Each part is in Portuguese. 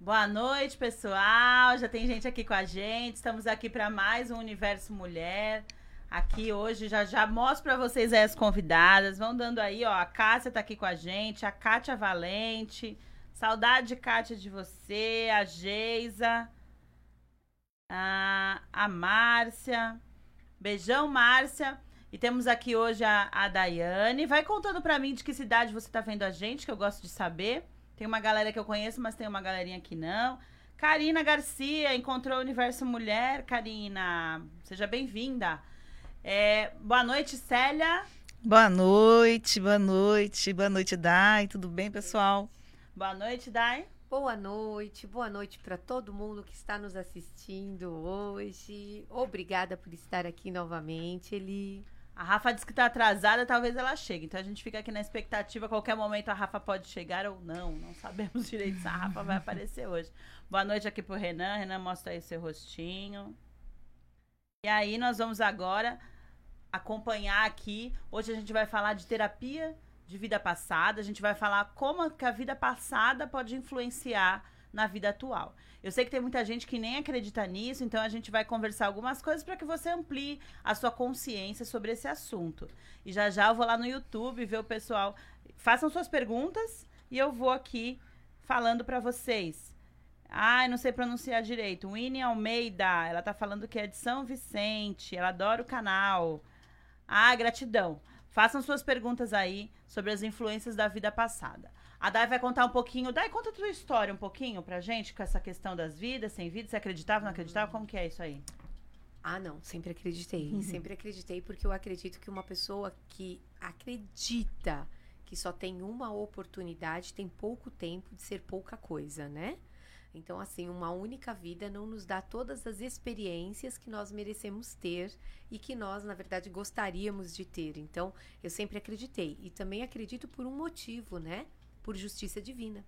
Boa noite, pessoal. Já tem gente aqui com a gente. Estamos aqui para mais um Universo Mulher. Aqui hoje já já mostro para vocês as convidadas. Vão dando aí, ó. A Cássia tá aqui com a gente, a Kátia Valente. Saudade, Kátia, de você, a Geisa, a, a Márcia. Beijão, Márcia. E temos aqui hoje a, a Daiane. Vai contando para mim de que cidade você tá vendo a gente, que eu gosto de saber. Tem uma galera que eu conheço, mas tem uma galerinha que não. Karina Garcia, encontrou o Universo Mulher. Karina, seja bem-vinda. É, boa noite, Célia. Boa noite, boa noite, boa noite, Dai. Tudo bem, pessoal? Boa noite, Dai. Boa noite, boa noite para todo mundo que está nos assistindo hoje. Obrigada por estar aqui novamente, Eli. A Rafa disse que tá atrasada, talvez ela chegue. Então a gente fica aqui na expectativa. A qualquer momento a Rafa pode chegar ou não. Não sabemos direito se a Rafa vai aparecer hoje. Boa noite aqui pro Renan. Renan, mostra aí seu rostinho. E aí nós vamos agora acompanhar aqui. Hoje a gente vai falar de terapia de vida passada. A gente vai falar como que a vida passada pode influenciar na vida atual. Eu sei que tem muita gente que nem acredita nisso, então a gente vai conversar algumas coisas para que você amplie a sua consciência sobre esse assunto. E já já eu vou lá no YouTube ver o pessoal. Façam suas perguntas e eu vou aqui falando para vocês. Ai, não sei pronunciar direito. Winnie Almeida, ela tá falando que é de São Vicente, ela adora o canal. Ah, gratidão. Façam suas perguntas aí sobre as influências da vida passada. A Dai vai contar um pouquinho. Dai, conta a tua história um pouquinho pra gente com essa questão das vidas, sem vida. Você acreditava, não acreditava? Como que é isso aí? Ah, não, sempre acreditei. Uhum. Sempre acreditei porque eu acredito que uma pessoa que acredita que só tem uma oportunidade tem pouco tempo de ser pouca coisa, né? Então, assim, uma única vida não nos dá todas as experiências que nós merecemos ter e que nós, na verdade, gostaríamos de ter. Então, eu sempre acreditei. E também acredito por um motivo, né? Por justiça divina.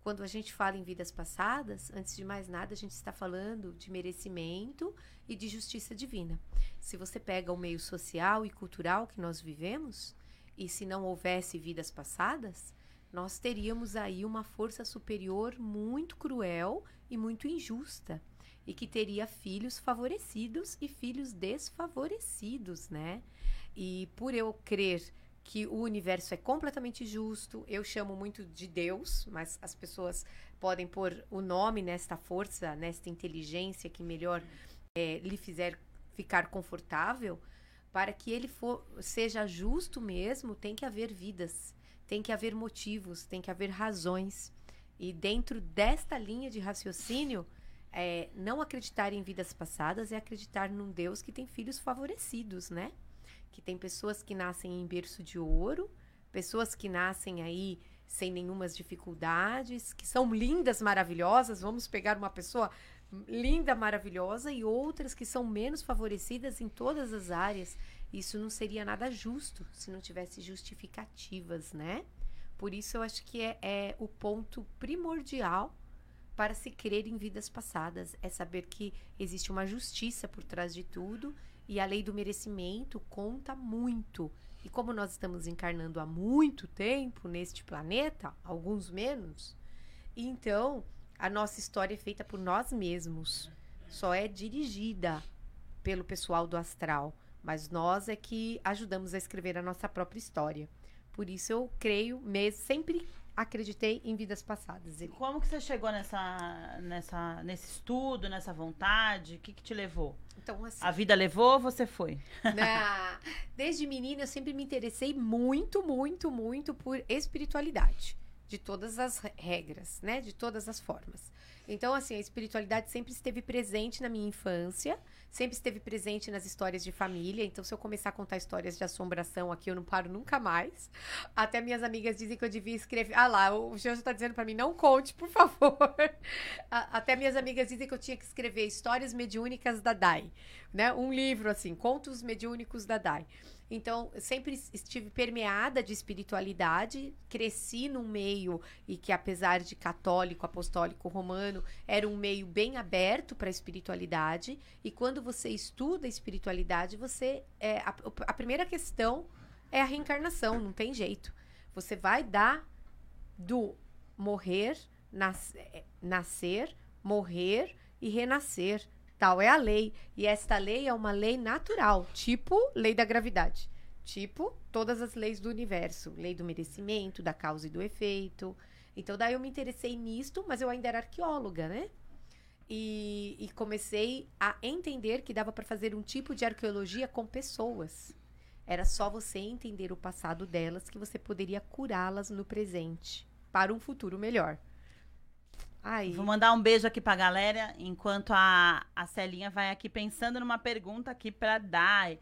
Quando a gente fala em vidas passadas, antes de mais nada, a gente está falando de merecimento e de justiça divina. Se você pega o meio social e cultural que nós vivemos, e se não houvesse vidas passadas, nós teríamos aí uma força superior muito cruel e muito injusta, e que teria filhos favorecidos e filhos desfavorecidos, né? E por eu crer que o universo é completamente justo. Eu chamo muito de Deus, mas as pessoas podem pôr o nome nesta força, nesta inteligência que melhor é, lhe fizer ficar confortável. Para que ele for, seja justo mesmo, tem que haver vidas, tem que haver motivos, tem que haver razões. E dentro desta linha de raciocínio, é, não acreditar em vidas passadas é acreditar num Deus que tem filhos favorecidos, né? Que tem pessoas que nascem em berço de ouro, pessoas que nascem aí sem nenhumas dificuldades, que são lindas, maravilhosas. Vamos pegar uma pessoa linda, maravilhosa e outras que são menos favorecidas em todas as áreas. Isso não seria nada justo se não tivesse justificativas, né? Por isso eu acho que é, é o ponto primordial para se crer em vidas passadas, é saber que existe uma justiça por trás de tudo e a lei do merecimento conta muito. E como nós estamos encarnando há muito tempo neste planeta, alguns menos, então a nossa história é feita por nós mesmos. Só é dirigida pelo pessoal do astral, mas nós é que ajudamos a escrever a nossa própria história. Por isso eu creio, mesmo, sempre acreditei em vidas passadas. Como que você chegou nessa, nessa, nesse estudo, nessa vontade? O que, que te levou? Então, assim, a vida levou ou você foi? Na, desde menina eu sempre me interessei muito, muito, muito por espiritualidade, de todas as regras, né, de todas as formas. Então, assim, a espiritualidade sempre esteve presente na minha infância, sempre esteve presente nas histórias de família. Então, se eu começar a contar histórias de assombração aqui, eu não paro nunca mais. Até minhas amigas dizem que eu devia escrever. Ah lá, o Janjo tá dizendo para mim, não conte, por favor. Até minhas amigas dizem que eu tinha que escrever histórias mediúnicas da Dai, né? Um livro assim, contos mediúnicos da Dai. Então, sempre estive permeada de espiritualidade, cresci num meio e que, apesar de católico, apostólico, romano, era um meio bem aberto para a espiritualidade. E quando você estuda a espiritualidade, você. É, a, a primeira questão é a reencarnação, não tem jeito. Você vai dar do morrer nas- é, nascer, morrer e renascer. Tal é a lei. E esta lei é uma lei natural, tipo lei da gravidade. Tipo todas as leis do universo. Lei do merecimento, da causa e do efeito. Então, daí eu me interessei nisto, mas eu ainda era arqueóloga, né? E, e comecei a entender que dava para fazer um tipo de arqueologia com pessoas. Era só você entender o passado delas que você poderia curá-las no presente para um futuro melhor. Aí, Vou mandar um beijo aqui pra galera, enquanto a, a Celinha vai aqui pensando numa pergunta aqui pra Dai.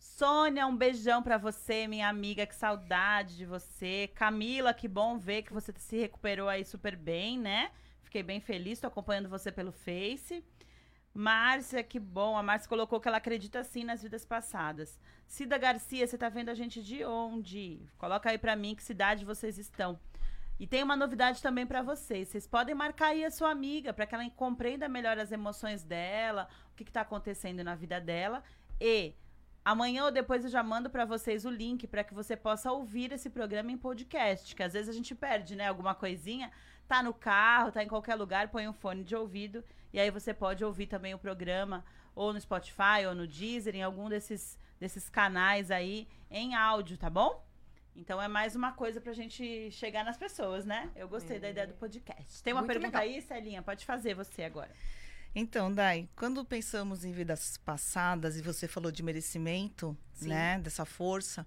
Sônia, um beijão pra você, minha amiga, que saudade de você. Camila, que bom ver que você se recuperou aí super bem, né? Fiquei bem feliz, tô acompanhando você pelo Face. Márcia, que bom. A Márcia colocou que ela acredita sim nas vidas passadas. Cida Garcia, você tá vendo a gente de onde? Coloca aí pra mim que cidade vocês estão. E tem uma novidade também pra vocês. Vocês podem marcar aí a sua amiga para que ela compreenda melhor as emoções dela, o que, que tá acontecendo na vida dela. E amanhã ou depois eu já mando pra vocês o link para que você possa ouvir esse programa em podcast, que às vezes a gente perde, né, alguma coisinha. Tá no carro, tá em qualquer lugar, põe um fone de ouvido e aí você pode ouvir também o programa ou no Spotify ou no Deezer, em algum desses desses canais aí em áudio, tá bom? Então é mais uma coisa pra gente chegar nas pessoas, né? Eu gostei da ideia do podcast. Tem uma Muito pergunta legal. aí, Celinha? Pode fazer você agora. Então, Dai, quando pensamos em vidas passadas e você falou de merecimento, Sim. né, dessa força,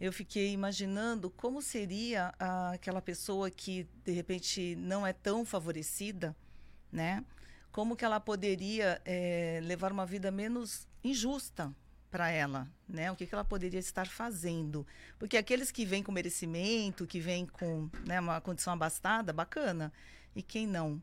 eu fiquei imaginando como seria ah, aquela pessoa que de repente não é tão favorecida, né? Como que ela poderia eh, levar uma vida menos injusta para ela, né? O que, que ela poderia estar fazendo? Porque aqueles que vêm com merecimento, que vêm com né, uma condição abastada, bacana. E quem não,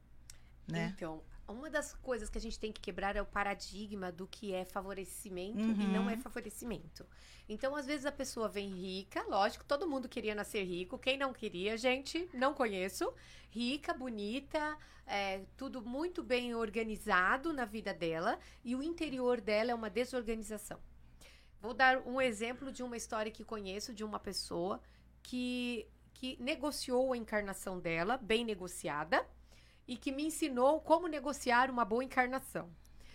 né? Então, uma das coisas que a gente tem que quebrar é o paradigma do que é favorecimento e Uhum. não é favorecimento. Então, às vezes a pessoa vem rica, lógico, todo mundo queria nascer rico. Quem não queria, gente, não conheço. Rica, bonita, é, tudo muito bem organizado na vida dela e o interior dela é uma desorganização. Vou dar um exemplo de uma história que conheço de uma pessoa que, que negociou a encarnação dela, bem negociada, e que me ensinou como negociar uma boa encarnação.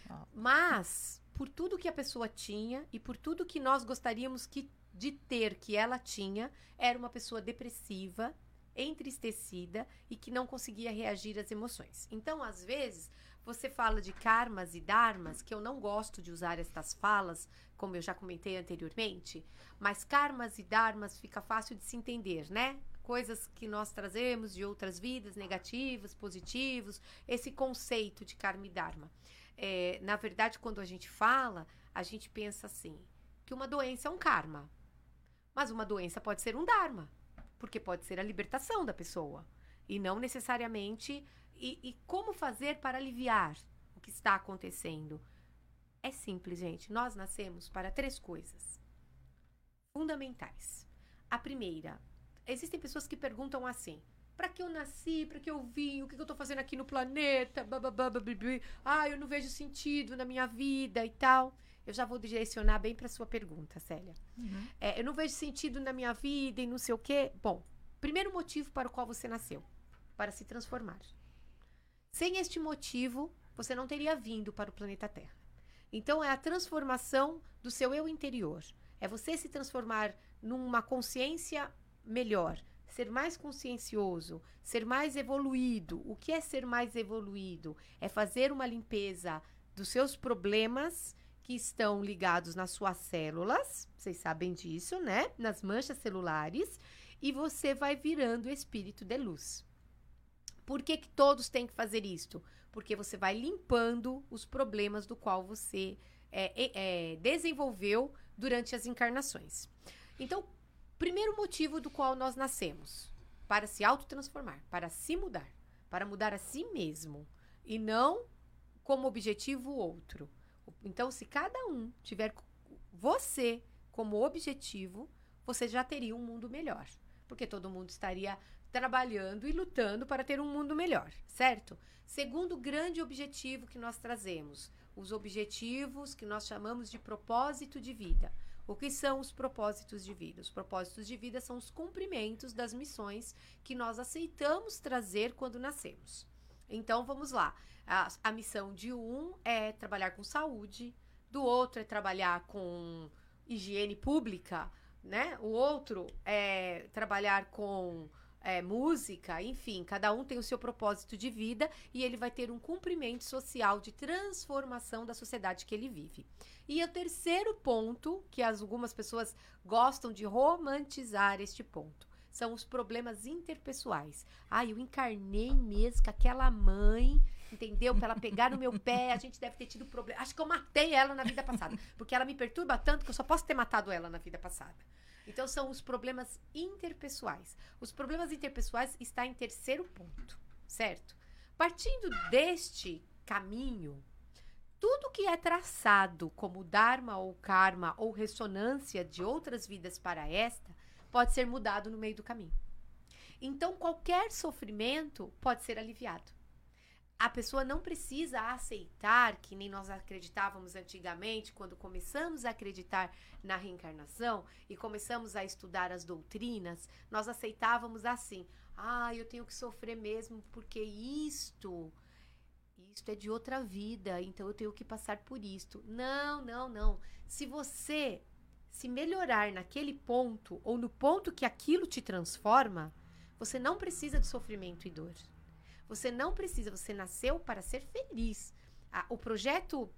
Uau. Mas, por tudo que a pessoa tinha e por tudo que nós gostaríamos que, de ter que ela tinha, era uma pessoa depressiva, entristecida e que não conseguia reagir às emoções. Então, às vezes, você fala de karmas e dharmas, que eu não gosto de usar estas falas, como eu já comentei anteriormente, mas karmas e dharmas fica fácil de se entender, né? Coisas que nós trazemos de outras vidas, negativos, positivos, esse conceito de karma e dharma. É, na verdade, quando a gente fala, a gente pensa assim, que uma doença é um karma, mas uma doença pode ser um dharma, porque pode ser a libertação da pessoa, e não necessariamente. E, e como fazer para aliviar o que está acontecendo? É simples, gente. Nós nascemos para três coisas fundamentais. A primeira, existem pessoas que perguntam assim: para que eu nasci? Para que eu vim? O que eu tô fazendo aqui no planeta? Babibi. Ah, eu não vejo sentido na minha vida e tal. Eu já vou direcionar bem para sua pergunta, Célia. É, eu não vejo sentido na minha vida e não sei o quê. Bom, primeiro motivo para o qual você nasceu: para se transformar. Sem este motivo, você não teria vindo para o planeta Terra. Então, é a transformação do seu eu interior. É você se transformar numa consciência melhor, ser mais consciencioso, ser mais evoluído. O que é ser mais evoluído? É fazer uma limpeza dos seus problemas que estão ligados nas suas células, vocês sabem disso, né? Nas manchas celulares, e você vai virando espírito de luz. Por que, que todos têm que fazer isto? Porque você vai limpando os problemas do qual você é, é, desenvolveu durante as encarnações. Então, primeiro motivo do qual nós nascemos, para se autotransformar, para se mudar, para mudar a si mesmo e não como objetivo outro. Então, se cada um tiver você como objetivo, você já teria um mundo melhor, porque todo mundo estaria trabalhando e lutando para ter um mundo melhor, certo? Segundo grande objetivo que nós trazemos, os objetivos que nós chamamos de propósito de vida. O que são os propósitos de vida? Os propósitos de vida são os cumprimentos das missões que nós aceitamos trazer quando nascemos. Então vamos lá. A, a missão de um é trabalhar com saúde, do outro é trabalhar com higiene pública, né? O outro é trabalhar com é, música, enfim, cada um tem o seu propósito de vida e ele vai ter um cumprimento social de transformação da sociedade que ele vive. E o terceiro ponto, que as, algumas pessoas gostam de romantizar este ponto, são os problemas interpessoais. Ah, eu encarnei mesmo com aquela mãe, entendeu? Pra ela pegar no meu pé, a gente deve ter tido problema. Acho que eu matei ela na vida passada, porque ela me perturba tanto que eu só posso ter matado ela na vida passada. Então são os problemas interpessoais. Os problemas interpessoais está em terceiro ponto, certo? Partindo deste caminho, tudo que é traçado como dharma ou karma ou ressonância de outras vidas para esta pode ser mudado no meio do caminho. Então qualquer sofrimento pode ser aliviado a pessoa não precisa aceitar, que nem nós acreditávamos antigamente, quando começamos a acreditar na reencarnação e começamos a estudar as doutrinas, nós aceitávamos assim: ah, eu tenho que sofrer mesmo porque isto. Isto é de outra vida, então eu tenho que passar por isto. Não, não, não. Se você se melhorar naquele ponto ou no ponto que aquilo te transforma, você não precisa de sofrimento e dor. Você não precisa, você nasceu para ser feliz. o projeto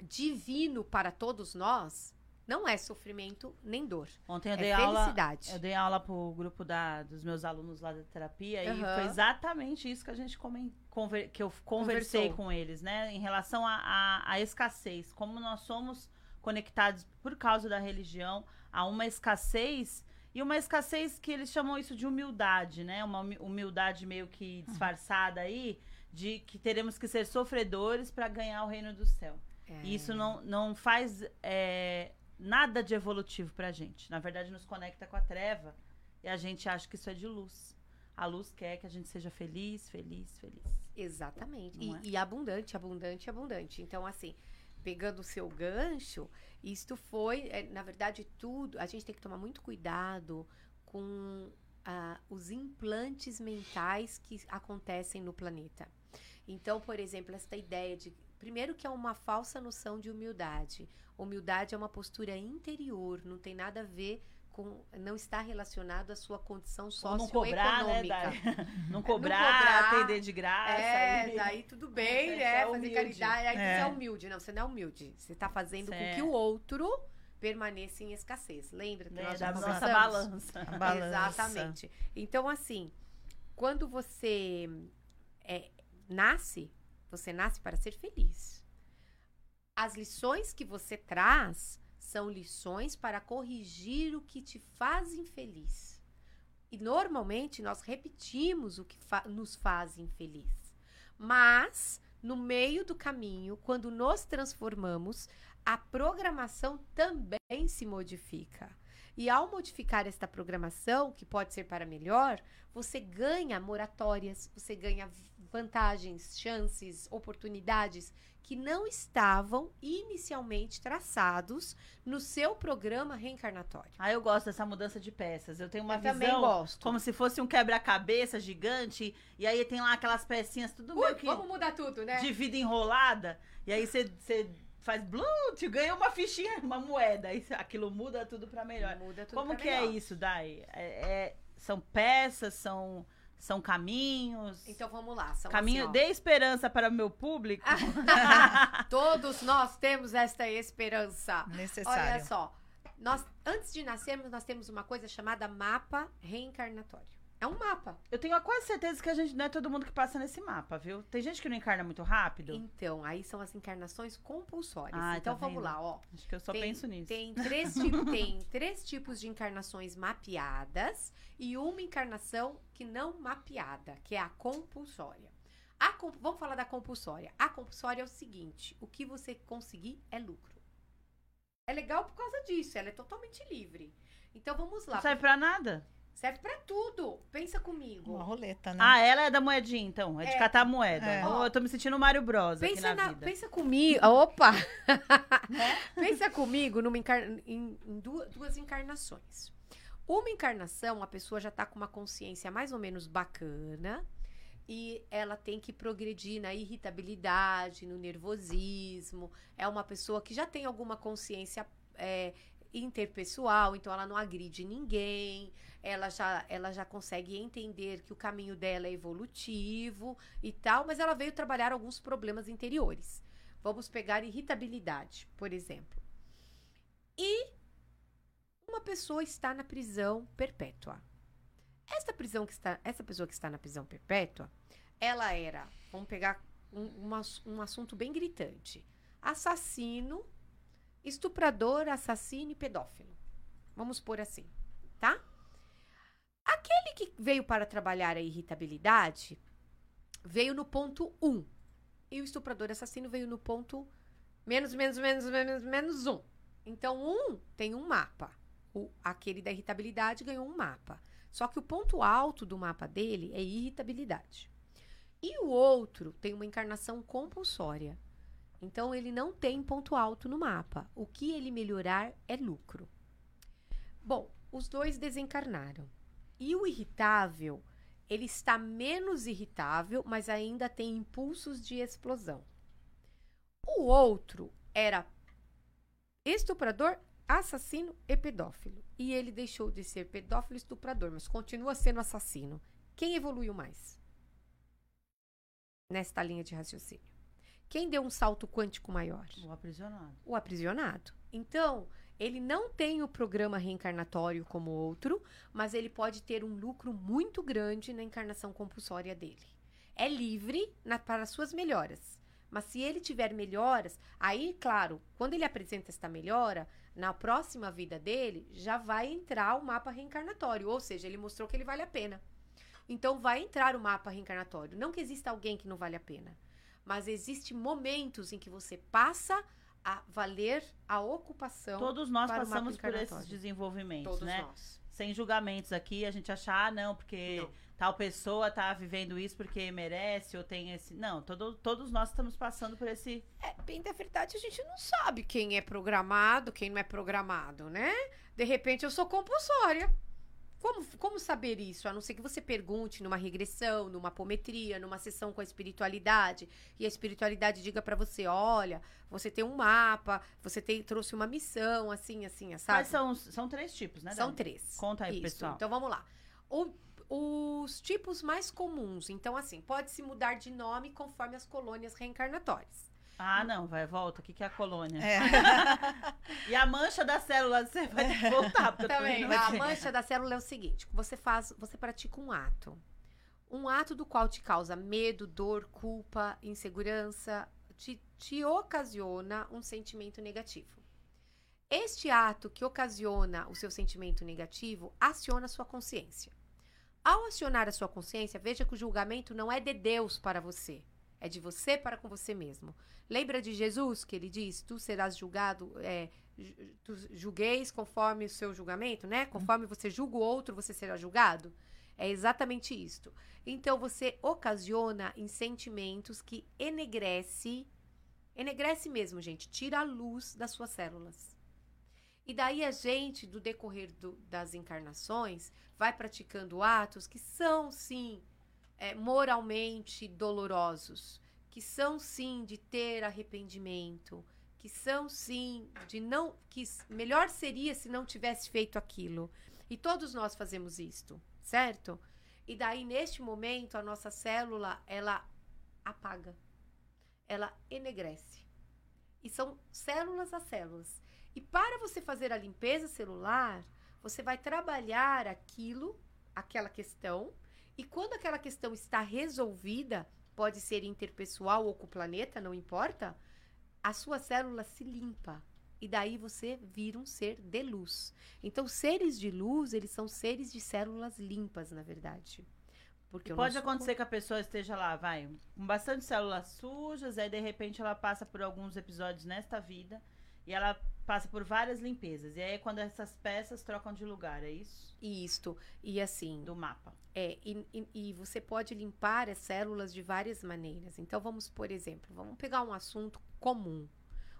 divino para todos nós não é sofrimento nem dor. Ontem eu é dei felicidade. aula, eu dei aula pro grupo da, dos meus alunos lá da terapia uhum. e foi exatamente isso que a gente come, conver, que eu conversei Conversou. com eles, né, em relação à escassez, como nós somos conectados por causa da religião a uma escassez e uma escassez que eles chamam isso de humildade, né? Uma humildade meio que disfarçada aí, de que teremos que ser sofredores para ganhar o reino do céu. É. E isso não, não faz é, nada de evolutivo pra gente. Na verdade, nos conecta com a treva e a gente acha que isso é de luz. A luz quer que a gente seja feliz, feliz, feliz. Exatamente. E, é? e abundante, abundante, abundante. Então, assim, pegando o seu gancho, isto foi, é, na verdade, tudo. A gente tem que tomar muito cuidado com ah, os implantes mentais que acontecem no planeta. Então, por exemplo, esta ideia de. Primeiro, que é uma falsa noção de humildade. Humildade é uma postura interior, não tem nada a ver com, não está relacionado à sua condição socioeconômica. Não cobrar, né? não cobrar, não cobrar atender de graça. É, aí. daí tudo bem, né? É fazer caridade. Aí é. você é humilde. Não, você não é humilde. Você está fazendo certo. com que o outro permaneça em escassez. Lembra que né? nós da nossa balança. balança. Exatamente. Então, assim, quando você é, nasce, você nasce para ser feliz. As lições que você traz são lições para corrigir o que te faz infeliz. E normalmente nós repetimos o que fa nos faz infeliz. Mas, no meio do caminho, quando nos transformamos, a programação também se modifica. E ao modificar esta programação, que pode ser para melhor, você ganha moratórias, você ganha vantagens, chances, oportunidades que não estavam inicialmente traçados no seu programa reencarnatório. Ah, eu gosto dessa mudança de peças. Eu tenho uma eu visão como se fosse um quebra-cabeça gigante e aí tem lá aquelas pecinhas tudo Ui, meio que vamos mudar tudo, né? De vida enrolada e aí você faz blue, ganha uma fichinha, uma moeda, e aquilo muda tudo para melhor. Muda tudo Como que é melhor. é isso, Dai? É, é, são peças, são são caminhos. Então vamos lá. São Caminho, assim, dê esperança para o meu público. Todos nós temos esta esperança. Necessário. Olha só. Nós, antes de nascermos, nós temos uma coisa chamada mapa reencarnatório. É um mapa. Eu tenho quase certeza que a gente não é todo mundo que passa nesse mapa, viu? Tem gente que não encarna muito rápido. Então, aí são as encarnações compulsórias. Ah, então tá vamos lá, ó. Acho que eu só tem, penso nisso. Tem três, tipos, tem três tipos de encarnações mapeadas e uma encarnação que não mapeada, que é a compulsória. A comp... Vamos falar da compulsória. A compulsória é o seguinte: o que você conseguir é lucro. É legal por causa disso, ela é totalmente livre. Então vamos lá. Não serve pra nada? Serve pra tudo. Pensa comigo. Uma roleta, né? Ah, ela é da moedinha, então. É de É. catar moeda. É. Oh, eu tô me sentindo Mário Bros aqui Pensa, na, na- vida. pensa comigo. Opa! pensa comigo numa encar- em, em du- duas encarnações. Uma encarnação, a pessoa já tá com uma consciência mais ou menos bacana e ela tem que progredir na irritabilidade, no nervosismo. É uma pessoa que já tem alguma consciência é, interpessoal, então ela não agride ninguém. Ela já, ela já consegue entender que o caminho dela é evolutivo e tal, mas ela veio trabalhar alguns problemas interiores. Vamos pegar irritabilidade, por exemplo. E uma pessoa está na prisão perpétua. Essa prisão que está, essa pessoa que está na prisão perpétua, ela era, vamos pegar um, um ass- um assunto bem gritante: assassino, estuprador, assassino e pedófilo. Vamos pôr assim, tá? Aquele que veio para trabalhar a irritabilidade veio no ponto 1. E o estuprador assassino veio no ponto menos, menos, menos, menos, menos 1. Então, um tem um mapa. O, aquele da irritabilidade ganhou um mapa. Só que o ponto alto do mapa dele é irritabilidade. E o outro tem uma encarnação compulsória. Então, ele não tem ponto alto no mapa. O que ele melhorar é lucro. Bom, os dois desencarnaram. E o irritável, ele está menos irritável, mas ainda tem impulsos de explosão. O outro era estuprador, assassino e pedófilo. E ele deixou de ser pedófilo e estuprador, mas continua sendo assassino. Quem evoluiu mais? Nesta linha de raciocínio. Quem deu um salto quântico maior? O aprisionado. o aprisionado. Então, ele não tem o programa reencarnatório como outro, mas ele pode ter um lucro muito grande na encarnação compulsória dele. É livre na- para suas melhoras. Mas se ele tiver melhoras, aí, claro, quando ele apresenta esta melhora, na próxima vida dele, já vai entrar o mapa reencarnatório. Ou seja, ele mostrou que ele vale a pena. Então, vai entrar o mapa reencarnatório. Não que exista alguém que não vale a pena. Mas existem momentos em que você passa a valer a ocupação Todos nós passamos por esses desenvolvimentos, todos né? nós. Sem julgamentos aqui, a gente achar, ah, não, porque Não. Tal pessoa tá vivendo isso porque merece ou tem esse. Não, todo, todos nós estamos passando por esse. É, bem da verdade, a gente não sabe quem é programado, quem não é programado, né? De repente eu sou compulsória. Como, como saber isso? A não ser que você pergunte numa regressão, numa apometria, numa sessão com a espiritualidade, e a espiritualidade diga pra você: olha, você tem um mapa, você tem, trouxe uma missão, assim, assim, sabe? Quais são, são três tipos, né? São Dani? três. Conta aí, Isso. pessoal. Então vamos lá. O- os tipos mais comuns. Então, assim, pode se mudar de nome conforme as colônias reencarnatórias. Ah, não, vai, volta. O que, que é a colônia? É. E a mancha da célula você vai ter que voltar. Também, indo a mancha da célula é o seguinte: você faz, você pratica um ato. Um ato do qual te causa medo, dor, culpa, insegurança, te, te ocasiona um sentimento negativo. Este ato que ocasiona o seu sentimento negativo aciona a sua consciência. Ao acionar a sua consciência, veja que o julgamento não é de Deus para você, é de você para com você mesmo. Lembra de Jesus que ele diz: Tu serás julgado, é, tu julgueis conforme o seu julgamento, né? Conforme você julga o outro, você será julgado. É exatamente isto. Então você ocasiona em sentimentos que enegrece, enegrece mesmo, gente, tira a luz das suas células. E daí a gente, do decorrer do- das encarnações, vai praticando atos que são, sim, é, moralmente dolorosos, que são, sim, de ter arrependimento, que são, sim, de não. que melhor seria se não tivesse feito aquilo. E todos nós fazemos isto, certo? E daí, neste momento, a nossa célula, ela apaga. Ela enegrece. E são células a células. E para você fazer a limpeza celular, você vai trabalhar aquilo, aquela questão, e quando aquela questão está resolvida, pode ser interpessoal ou com o planeta, não importa, a sua célula se limpa. E daí você vira um ser de luz. Então, seres de luz, eles são seres de células limpas, na verdade. Porque Pode nosso acontecer que a pessoa esteja lá, vai, com bastante células sujas, aí de repente ela passa por alguns episódios nesta vida E ela passa por várias limpezas. E aí é quando essas peças trocam de lugar, é isso? Isto. E assim, Do mapa. É, e, e- e você pode limpar as células de várias maneiras. Então, vamos, por exemplo, vamos pegar um assunto comum.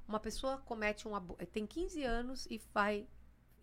Uma pessoa comete um aborto, tem 15 anos e vai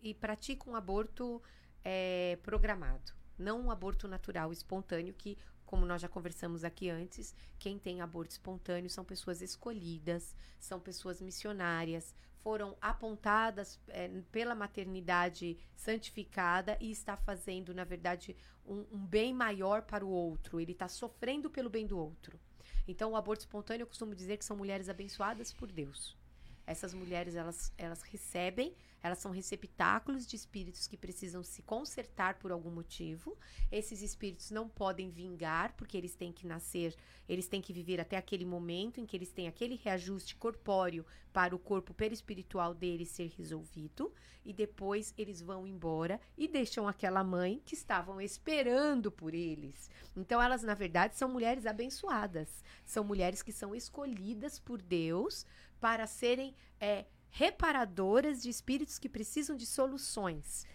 e pratica um aborto é, programado, não um aborto natural, espontâneo, que, como nós já conversamos aqui antes, quem tem aborto espontâneo são pessoas escolhidas, são pessoas missionárias, foram apontadas é, pela maternidade santificada e está fazendo, na verdade, um, um bem maior para o outro. Ele está sofrendo pelo bem do outro. Então, o aborto espontâneo, eu costumo dizer que são mulheres abençoadas por Deus. Essas mulheres, elas, elas recebem, elas são receptáculos de espíritos que precisam se consertar por algum motivo. Esses espíritos não podem vingar, porque eles têm que nascer, eles têm que viver até aquele momento em que eles têm aquele reajuste corpóreo para o corpo perispiritual deles ser resolvido. E depois eles vão embora e deixam aquela mãe que estavam esperando por eles. Então, elas, na verdade, são mulheres abençoadas. São mulheres que são escolhidas por Deus para serem é, reparadoras de espíritos que precisam de soluções.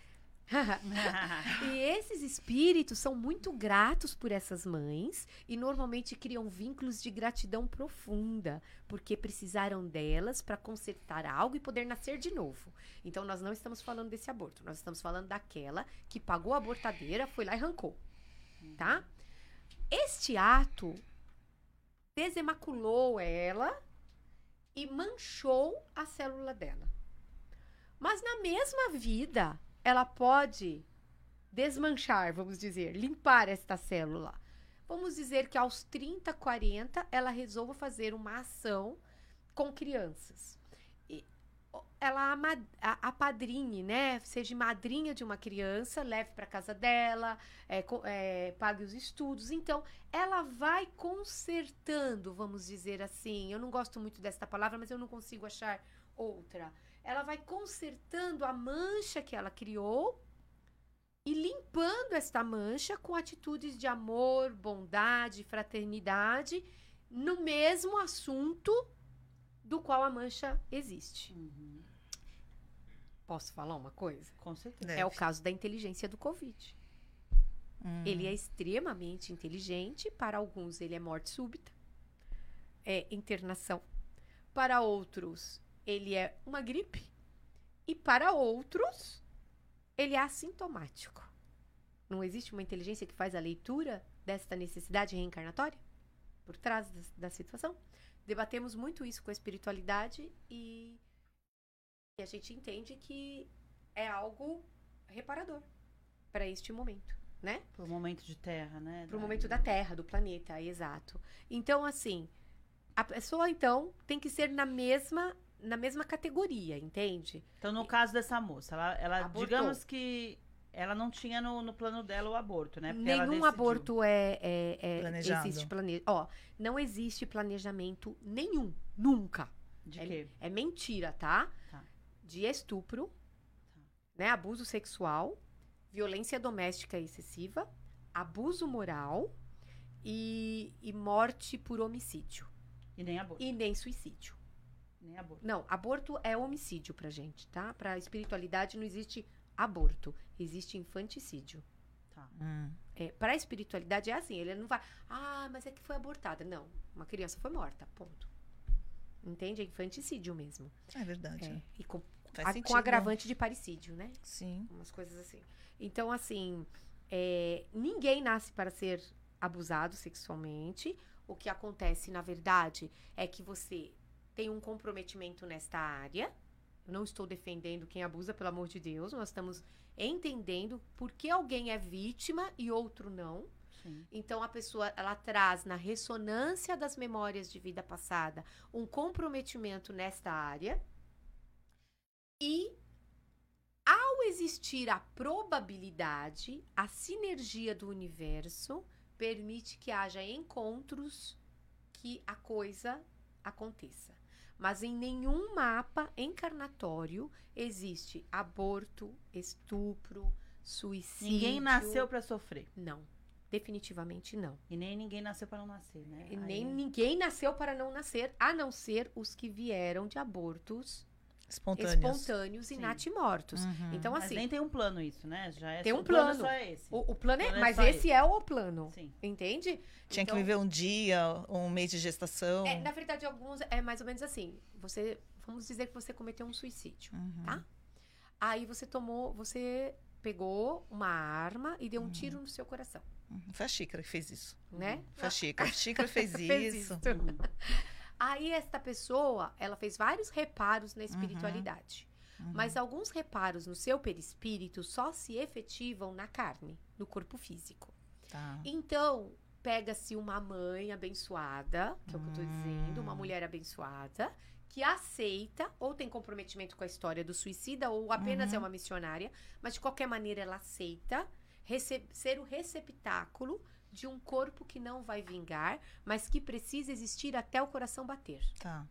e esses espíritos são muito gratos por essas mães e normalmente criam vínculos de gratidão profunda, porque precisaram delas para consertar algo e poder nascer de novo. Então nós não estamos falando desse aborto, nós estamos falando daquela que pagou a abortadeira, foi lá e arrancou, tá? Este ato desemaculou ela e manchou a célula dela. Mas na mesma vida, ela pode desmanchar, vamos dizer, limpar esta célula. Vamos dizer que aos 30, 40, ela resolva fazer uma ação com crianças. Ela a- apadrinhe, né? Seja madrinha de uma criança, leve para casa dela, é, é, pague os estudos. Então, ela vai consertando, vamos dizer assim. Eu não gosto muito desta palavra, mas eu não consigo achar outra. Ela vai consertando a mancha que ela criou e limpando esta mancha com atitudes de amor, bondade, fraternidade no mesmo assunto do qual a mancha existe. Uhum. Posso falar uma coisa? Com certeza. É o caso da inteligência do Covid. Hum. Ele é extremamente inteligente, para alguns ele é morte súbita, é internação. Para outros, ele é uma gripe. E para outros, ele é assintomático. Não existe uma inteligência que faz a leitura desta necessidade reencarnatória por trás da, da situação? Debatemos muito isso com a espiritualidade e, e a gente entende que é algo reparador para este momento, né? Pro momento de terra, né? Pro Da- momento da Terra, do planeta, exato. Então, assim, a pessoa, então, tem que ser na mesma, na mesma categoria, entende? Então, no caso dessa moça, ela, ela digamos que ela não tinha no, no plano dela o aborto, né? Porque Nenhum aborto é, é, é- Planejado. existe plane... Ó, não existe planejamento nenhum, nunca. De é, quê? é mentira, tá? Tá. De estupro, Tá. né? Abuso sexual, violência doméstica excessiva, abuso moral e, e morte por homicídio. E nem aborto. E nem suicídio. Nem aborto. Não, aborto é homicídio pra gente, tá? Pra espiritualidade não existe aborto, existe infanticídio. Tá. Hum. É, pra espiritualidade é assim, ele não vai, ah, mas é que foi abortada. Não, uma criança foi morta, ponto. Entende? É infanticídio mesmo. É verdade. É, e com, Faz a- sentido. com agravante de parricídio, né? Sim. Umas coisas assim. Então, assim, é, ninguém nasce para ser abusado sexualmente. O que acontece, na verdade, é que você tem um comprometimento nesta área. Não estou defendendo quem abusa, pelo amor de Deus. Nós estamos entendendo por que alguém é vítima e outro não. Sim. Então a pessoa ela traz na ressonância das memórias de vida passada um comprometimento nesta área e ao existir a probabilidade, a sinergia do universo permite que haja encontros que a coisa aconteça. Mas em nenhum mapa encarnatório existe aborto, estupro, suicídio. Ninguém nasceu pra sofrer. Não, definitivamente não. E nem ninguém nasceu pra não nascer, né? E Aí- nem ninguém nasceu para não nascer, a não ser os que vieram de abortos Espontâneos. espontâneos e natimortos. Uhum. Então, Mas assim, nem tem um plano isso, né? Já é Tem só- um o plano. plano. só é esse. o, o plano é. Plano é mas só esse esse. é o plano. Sim. Entende? Tinha que Então, viver um dia, um mês de gestação. É, na verdade, alguns é mais ou menos assim. Você, vamos dizer que você cometeu um suicídio, Uhum. tá? Aí você tomou, você pegou uma arma e deu um tiro no seu coração, Uhum. Foi a Xícara que fez isso. né? Foi a Xícara. A Xícara fez, Fez isso. isso. Aí esta pessoa, ela fez vários reparos na espiritualidade. Uhum. Mas alguns reparos no seu perispírito só se efetivam na carne, no corpo físico. Tá. Então, pega-se uma mãe abençoada, que é o que eu tô dizendo, uma Hum. mulher abençoada, que aceita ou tem comprometimento com a história do suicida ou apenas Uhum. é uma missionária, mas de qualquer maneira ela aceita ser o receptáculo de um corpo que não vai vingar, mas que precisa existir até o coração bater. Tá.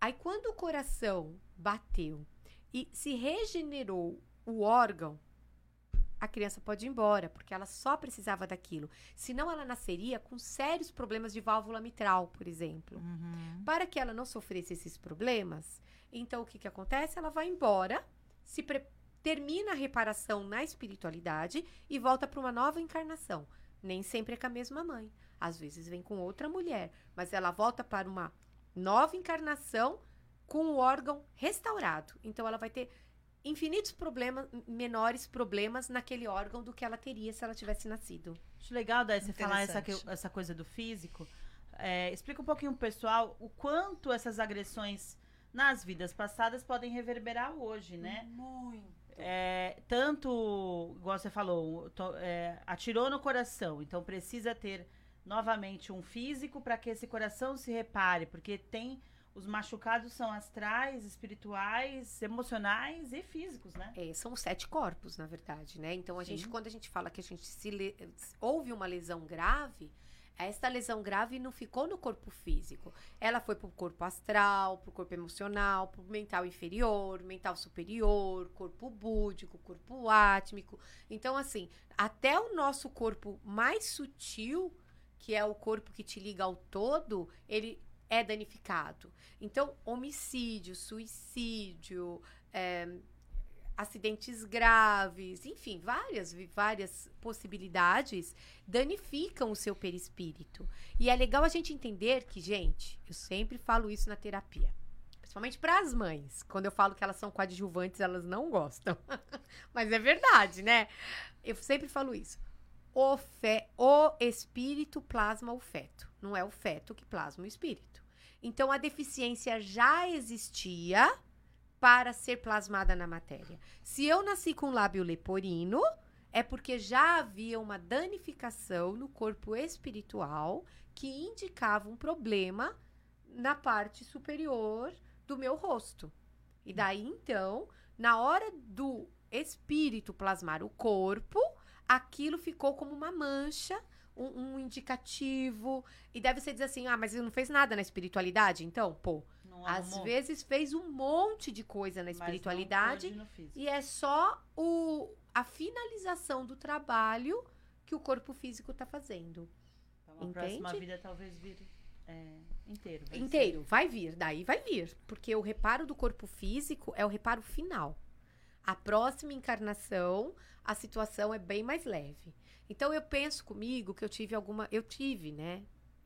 Aí quando o coração bateu e se regenerou o órgão, a criança pode ir embora, porque ela só precisava daquilo. Senão ela nasceria com sérios problemas de válvula mitral, por exemplo. Uhum. Para que ela não sofresse esses problemas, então o que, que acontece? Ela vai embora, se termina a reparação na espiritualidade e volta para uma nova encarnação. Nem sempre é com a mesma mãe. Às vezes vem com outra mulher, mas ela volta para uma nova encarnação com o órgão restaurado. Então ela vai ter infinitos problemas, menores problemas naquele órgão do que ela teria se ela tivesse nascido. Acho legal daí você falar essa, essa coisa do físico. É, explica um pouquinho pro pessoal o quanto essas agressões nas vidas passadas podem reverberar hoje, né? Muito. É, tanto, igual você falou, to- é, atirou no coração, então precisa ter novamente um físico para que esse coração se repare, porque tem os machucados são astrais, espirituais, emocionais e físicos, né? É, são os sete corpos, na verdade, né? Então, a Sim. gente, quando a gente fala que a gente se le- houve uma lesão grave, essa lesão grave não ficou no corpo físico. Ela foi pro corpo astral, pro corpo emocional, pro mental inferior, mental superior, corpo búdico, corpo átmico. Então, assim, até o nosso corpo mais sutil, que é o corpo que te liga ao todo, ele é danificado. Então, homicídio, suicídio, é, acidentes graves, enfim, várias, várias possibilidades danificam o seu perispírito. E é legal a gente entender que, gente, eu sempre falo isso na terapia. Principalmente para as mães. Quando eu falo que elas são coadjuvantes, elas não gostam. Mas é verdade, né? Eu sempre falo isso. O, fe, o espírito plasma o feto. Não é o feto que plasma o espírito. Então a deficiência já existia para ser plasmada na matéria. Se eu nasci com lábio leporino, é porque já havia uma danificação no corpo espiritual que indicava um problema na parte superior do meu rosto. E daí então, na hora do espírito plasmar o corpo, aquilo ficou como uma mancha, um, um indicativo. E deve você dizer assim: ah, mas ele não fez nada na espiritualidade? Então, pô, Não às arrumou, vezes fez um monte de coisa na mas não espiritualidade pôde no físico. e é só o, a finalização do trabalho que o corpo físico está fazendo. Então, a próxima entende? vida talvez vire é, inteiro. vai ser. Inteiro, vai vir, daí vai vir. Porque o reparo do corpo físico é o reparo final. A próxima encarnação, a situação é bem mais leve. Então eu penso comigo que eu tive alguma. Eu tive, né?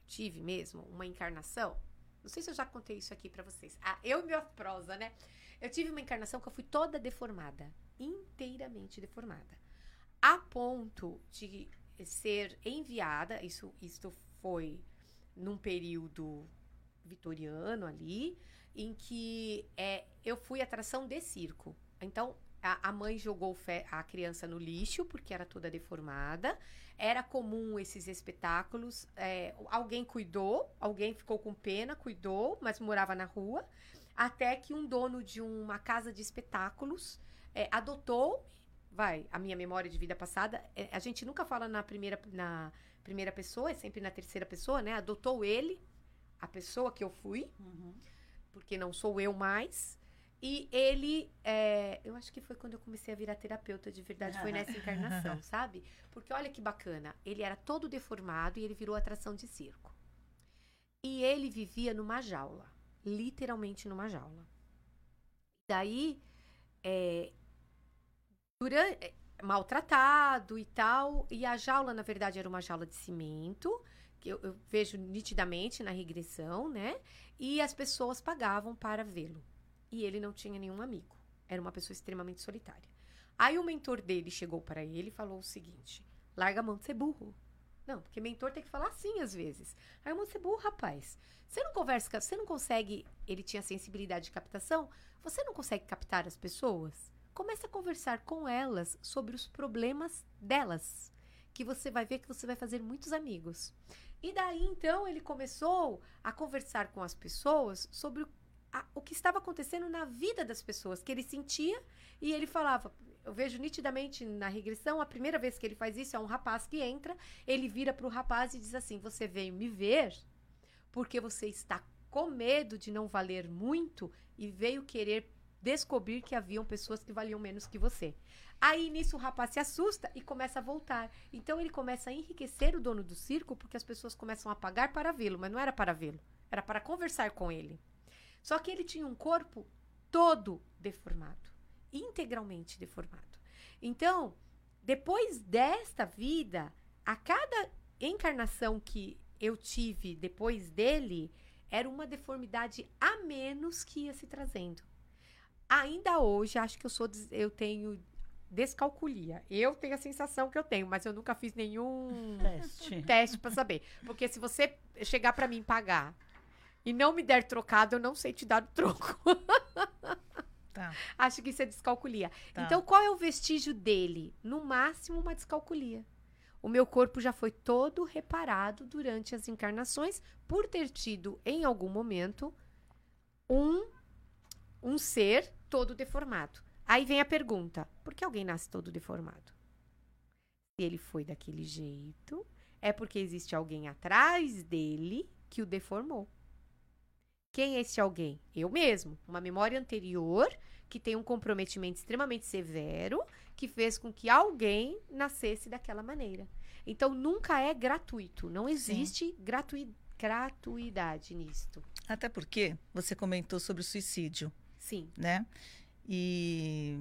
Tive mesmo uma encarnação. Não sei se eu já contei isso aqui pra vocês. Ah, eu e minha prosa, né? Eu tive uma encarnação que eu fui toda deformada. Inteiramente deformada. A ponto de ser enviada. Isso, isso foi num período vitoriano ali, em que é, eu fui atração de circo. Então, a, a mãe jogou a criança no lixo, porque era toda deformada. Era comum esses espetáculos. é, alguém cuidou, alguém ficou com pena, cuidou, mas morava na rua. Até que um dono de uma casa de espetáculos é, adotou. Vai, a minha memória de vida passada, é, a gente nunca fala na primeira, na primeira pessoa, é sempre na terceira pessoa, né? Adotou ele, a pessoa que eu fui, Uhum. porque não sou eu mais. E ele, é, eu acho que foi quando eu comecei a virar terapeuta de verdade, foi nessa encarnação, sabe? Porque olha que bacana, ele era todo deformado e ele virou atração de circo. E ele vivia numa jaula, literalmente numa jaula. Daí, é, durante, é, maltratado e tal. E a jaula, na verdade, era uma jaula de cimento, que eu, eu vejo nitidamente na regressão, né? E as pessoas pagavam para vê-lo. E ele não tinha nenhum amigo. Era uma pessoa extremamente solitária. Aí o mentor dele chegou para ele e falou o seguinte: larga a mão de ser burro. Não, porque mentor tem que falar assim às vezes. Larga a mão de ser burro, rapaz. Você não conversa, você não consegue. Ele tinha sensibilidade de captação. Você não consegue captar as pessoas? Comece a conversar com elas sobre os problemas delas, que você vai ver que você vai fazer muitos amigos. E daí então ele começou a conversar com as pessoas sobre a, o que estava acontecendo na vida das pessoas, que ele sentia e ele falava. Eu vejo nitidamente na regressão, a primeira vez que ele faz isso é um rapaz que entra, ele vira para o rapaz e diz assim: Você veio me ver porque você está com medo de não valer muito e veio querer descobrir que haviam pessoas que valiam menos que você. Aí nisso o rapaz se assusta e começa a voltar. Então ele começa a enriquecer o dono do circo porque as pessoas começam a pagar para vê-lo, mas não era para vê-lo, era para conversar com ele. Só que ele tinha um corpo todo deformado, integralmente deformado. Então, depois desta vida, a cada encarnação que eu tive depois dele, era uma deformidade a menos que ia se trazendo ainda hoje acho que eu sou eu tenho descalculia. Eu tenho a sensação que eu tenho, mas eu nunca fiz nenhum teste, teste para saber. Porque se você chegar para mim pagar e não me der trocado, eu não sei te dar o troco. Tá. Acho que isso é descalculia. Tá. Então, qual é o vestígio dele? No máximo, uma descalculia. O meu corpo já foi todo reparado durante as encarnações por ter tido, em algum momento, um, um ser todo deformado. Aí vem a pergunta: por que alguém nasce todo deformado? Se ele foi daquele jeito, é porque existe alguém atrás dele que o deformou. Quem é esse alguém? Eu mesmo. Uma memória anterior que tem um comprometimento extremamente severo que fez com que alguém nascesse daquela maneira. Então nunca é gratuito. Não existe gratuidade gratuidade nisto. Até porque você comentou sobre o suicídio. Sim. Né? E,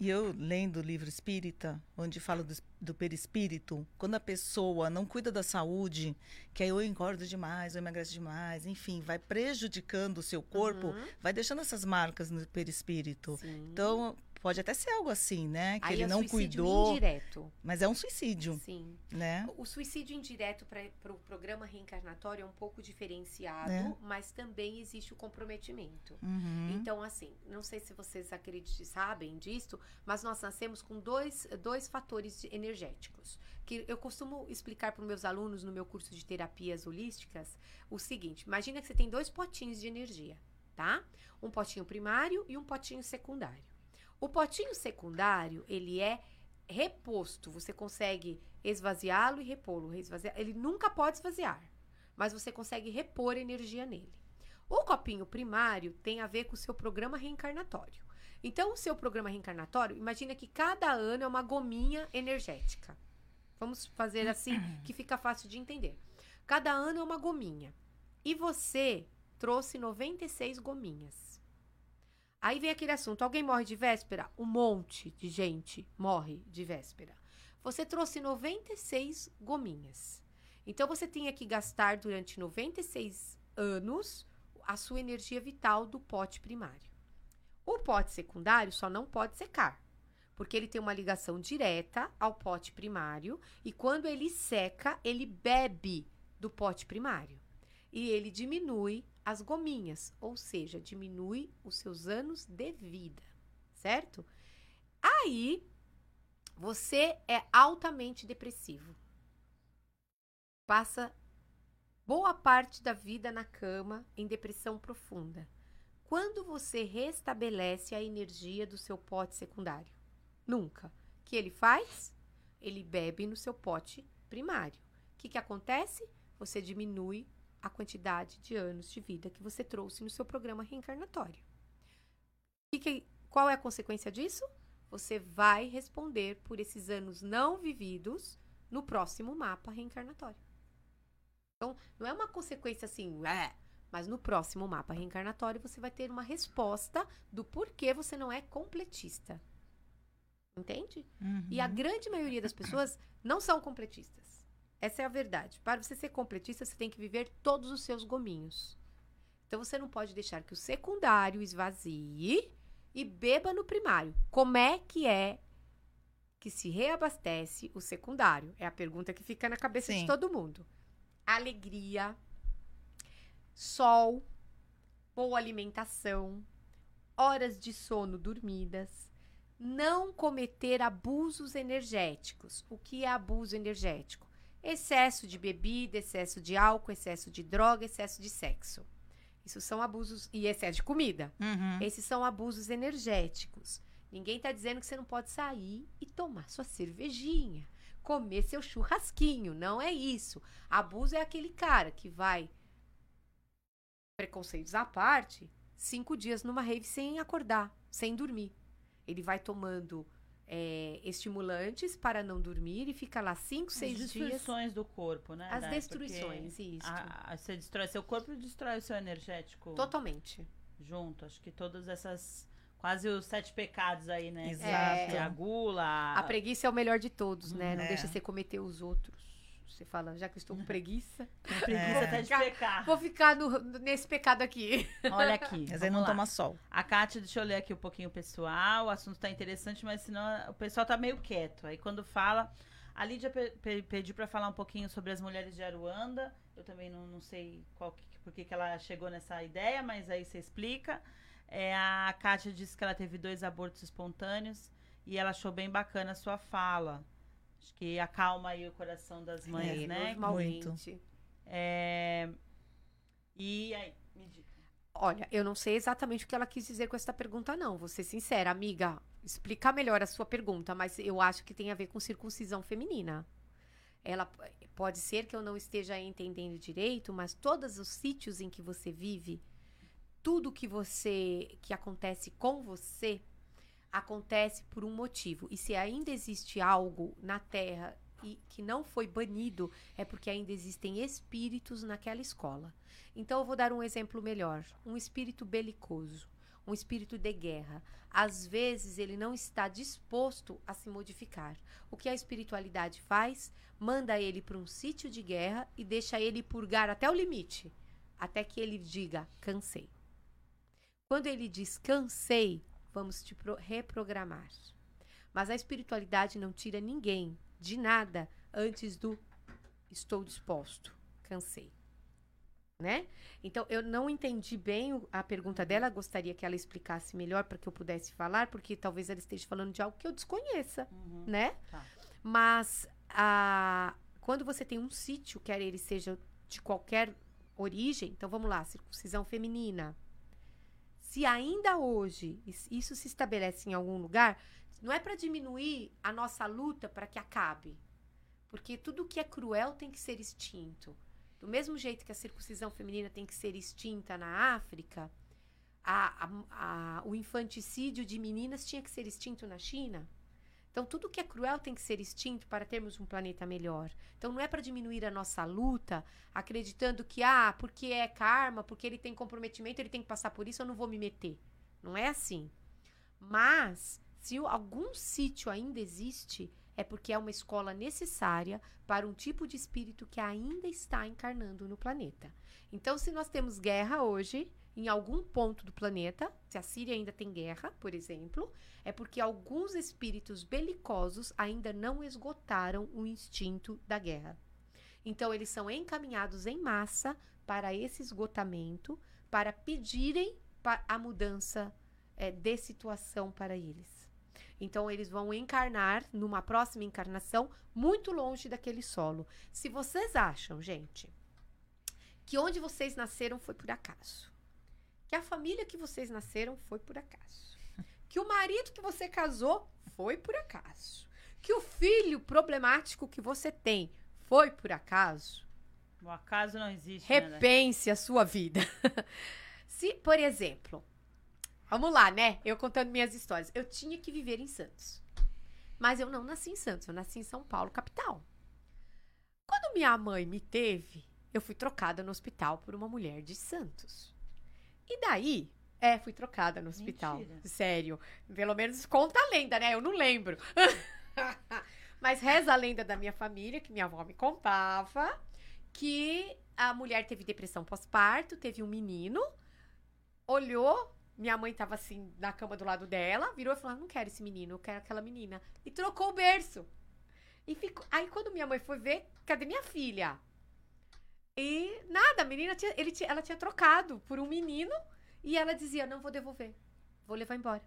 e eu lendo o livro espírita, onde fala do, do perispírito, quando a pessoa não cuida da saúde, que aí eu engordo demais, eu emagreço demais, enfim, vai prejudicando o seu corpo, uhum. vai deixando essas marcas no perispírito. Sim. Então, Pode até ser algo assim, né? Que Aí ele é não cuidou. indireto. Mas é um suicídio. Sim. Né? O suicídio indireto para o pro programa reencarnatório é um pouco diferenciado, é. mas também existe o comprometimento. Uhum. Então, assim, não sei se vocês acreditam, sabem disso, mas nós nascemos com dois, dois fatores energéticos. Que eu costumo explicar para os meus alunos no meu curso de terapias holísticas o seguinte: imagina que você tem dois potinhos de energia, tá? Um potinho primário e um potinho secundário. O potinho secundário, ele é reposto. Você consegue esvaziá-lo e repô-lo. Ele nunca pode esvaziar, mas você consegue repor energia nele. O copinho primário tem a ver com o seu programa reencarnatório. Então, o seu programa reencarnatório, imagina que cada ano é uma gominha energética. Vamos fazer assim que fica fácil de entender. Cada ano é uma gominha. E você trouxe 96 gominhas. Aí vem aquele assunto: alguém morre de véspera? Um monte de gente morre de véspera. Você trouxe 96 gominhas. Então você tinha que gastar durante 96 anos a sua energia vital do pote primário. O pote secundário só não pode secar, porque ele tem uma ligação direta ao pote primário e quando ele seca, ele bebe do pote primário e ele diminui as gominhas, ou seja, diminui os seus anos de vida, certo? Aí você é altamente depressivo. Passa boa parte da vida na cama em depressão profunda. Quando você restabelece a energia do seu pote secundário? Nunca. O que ele faz? Ele bebe no seu pote primário. O que, que acontece? Você diminui a quantidade de anos de vida que você trouxe no seu programa reencarnatório. E que, qual é a consequência disso? Você vai responder por esses anos não vividos no próximo mapa reencarnatório. Então, não é uma consequência assim, é, Mas no próximo mapa reencarnatório você vai ter uma resposta do porquê você não é completista. Entende? Uhum. E a grande maioria das pessoas não são completistas. Essa é a verdade. Para você ser completista, você tem que viver todos os seus gominhos. Então você não pode deixar que o secundário esvazie e beba no primário. Como é que é que se reabastece o secundário? É a pergunta que fica na cabeça Sim. de todo mundo. Alegria, sol, boa alimentação, horas de sono dormidas, não cometer abusos energéticos. O que é abuso energético? Excesso de bebida, excesso de álcool, excesso de droga, excesso de sexo. Isso são abusos e excesso de comida. Uhum. Esses são abusos energéticos. Ninguém está dizendo que você não pode sair e tomar sua cervejinha, comer seu churrasquinho. Não é isso. Abuso é aquele cara que vai, preconceitos à parte, cinco dias numa rave sem acordar, sem dormir. Ele vai tomando é, estimulantes para não dormir e fica lá cinco, As seis dias. destruições do corpo, né? As Dai? destruições, Porque isso. a- a- você destrói seu corpo e destrói o seu energético Totalmente. junto. Acho que todas essas. Quase os sete pecados aí, né? Exato. É a gula. A preguiça é o melhor de todos, né? Não É. deixa você cometer os outros. Você fala, já que estou com preguiça, a preguiça É. até de pecar. vou ficar no- nesse pecado aqui. Olha aqui. Mas aí não lá. toma sol. A Kátia, deixa eu ler aqui um pouquinho o pessoal. O assunto tá interessante, mas senão o pessoal tá meio quieto. Aí quando fala. A Lídia pe- pe- pediu pra falar um pouquinho sobre as mulheres de Aruanda. Eu também não, não sei qual que, por que que ela chegou nessa ideia, mas aí você explica. É, a Kátia disse que ela teve dois abortos espontâneos e ela achou bem bacana a sua fala. Acho que acalma aí o coração das mães, É, né? Normalmente. É, E aí, me diga. Olha, eu não sei exatamente o que ela quis dizer com essa pergunta, não. Vou ser sincera, amiga. Explicar melhor a sua pergunta, mas eu acho que tem a ver com circuncisão feminina. Ela pode ser que eu não esteja entendendo direito, mas todos os sítios em que você vive, tudo que você que acontece com você acontece por um motivo. E se ainda existe algo na Terra e que não foi banido, é porque ainda existem espíritos naquela escola. Então eu vou dar um exemplo melhor. Um espírito belicoso, um espírito de guerra. Às vezes ele não está disposto a se modificar. O que a espiritualidade faz? Manda ele para um sítio de guerra e deixa ele purgar até o limite, até que ele diga cansei. Quando ele diz cansei, vamos te pro- reprogramar. Mas a espiritualidade não tira ninguém de nada antes do estou disposto, cansei. Né? Então, eu não entendi bem a pergunta dela, gostaria que ela explicasse melhor para que eu pudesse falar, porque talvez ela esteja falando de algo que eu desconheça, Uhum. né? Tá. Mas a, quando você tem um sítio, quer ele seja de qualquer origem, então vamos lá, circuncisão feminina. Se ainda hoje is- isso se estabelece em algum lugar, não é para diminuir a nossa luta para que acabe. Porque tudo que é cruel tem que ser extinto. Do mesmo jeito que a circuncisão feminina tem que ser extinta na África, a- a- a- o infanticídio de meninas tinha que ser extinto na China. Então, tudo que é cruel tem que ser extinto para termos um planeta melhor. Então, não é para diminuir a nossa luta, acreditando que, ah, porque é karma, porque ele tem comprometimento, ele tem que passar por isso, eu não vou me meter. Não é assim. Mas, se algum sítio ainda existe, é porque é uma escola necessária para um tipo de espírito que ainda está encarnando no planeta. Então, se nós temos guerra hoje, em algum ponto do planeta, se a Síria ainda tem guerra, por exemplo, é porque alguns espíritos belicosos ainda não esgotaram o instinto da guerra. Então, eles são encaminhados em massa para esse esgotamento, para pedirem a mudança eh, de situação para eles. Então, eles vão encarnar numa próxima encarnação muito longe daquele solo. Se vocês acham, gente, que onde vocês nasceram foi por acaso, que a família que vocês nasceram foi por acaso, que o marido que você casou foi por acaso, que o filho problemático que você tem foi por acaso, O acaso não existe, né? Repense a sua vida. Se, por exemplo, vamos lá, né? Eu contando minhas histórias. Eu tinha que viver em Santos. Mas eu não nasci em Santos, eu nasci em São Paulo, capital. Quando minha mãe me teve, eu fui trocada no hospital por uma mulher de Santos. E daí, é, fui trocada no hospital. Mentira. Sério. Pelo menos conta a lenda, né? Eu não lembro. Mas reza a lenda da minha família, que minha avó me contava, que a mulher teve depressão pós-parto, teve um menino, olhou, minha mãe tava assim na cama do lado dela, virou e falou: "Não quero esse menino, eu quero aquela menina". E trocou o berço. E ficou, aí quando minha mãe foi ver, cadê minha filha? E nada, a menina tinha, ele ela tinha trocado por um menino e ela dizia: "Não vou devolver. Vou levar embora".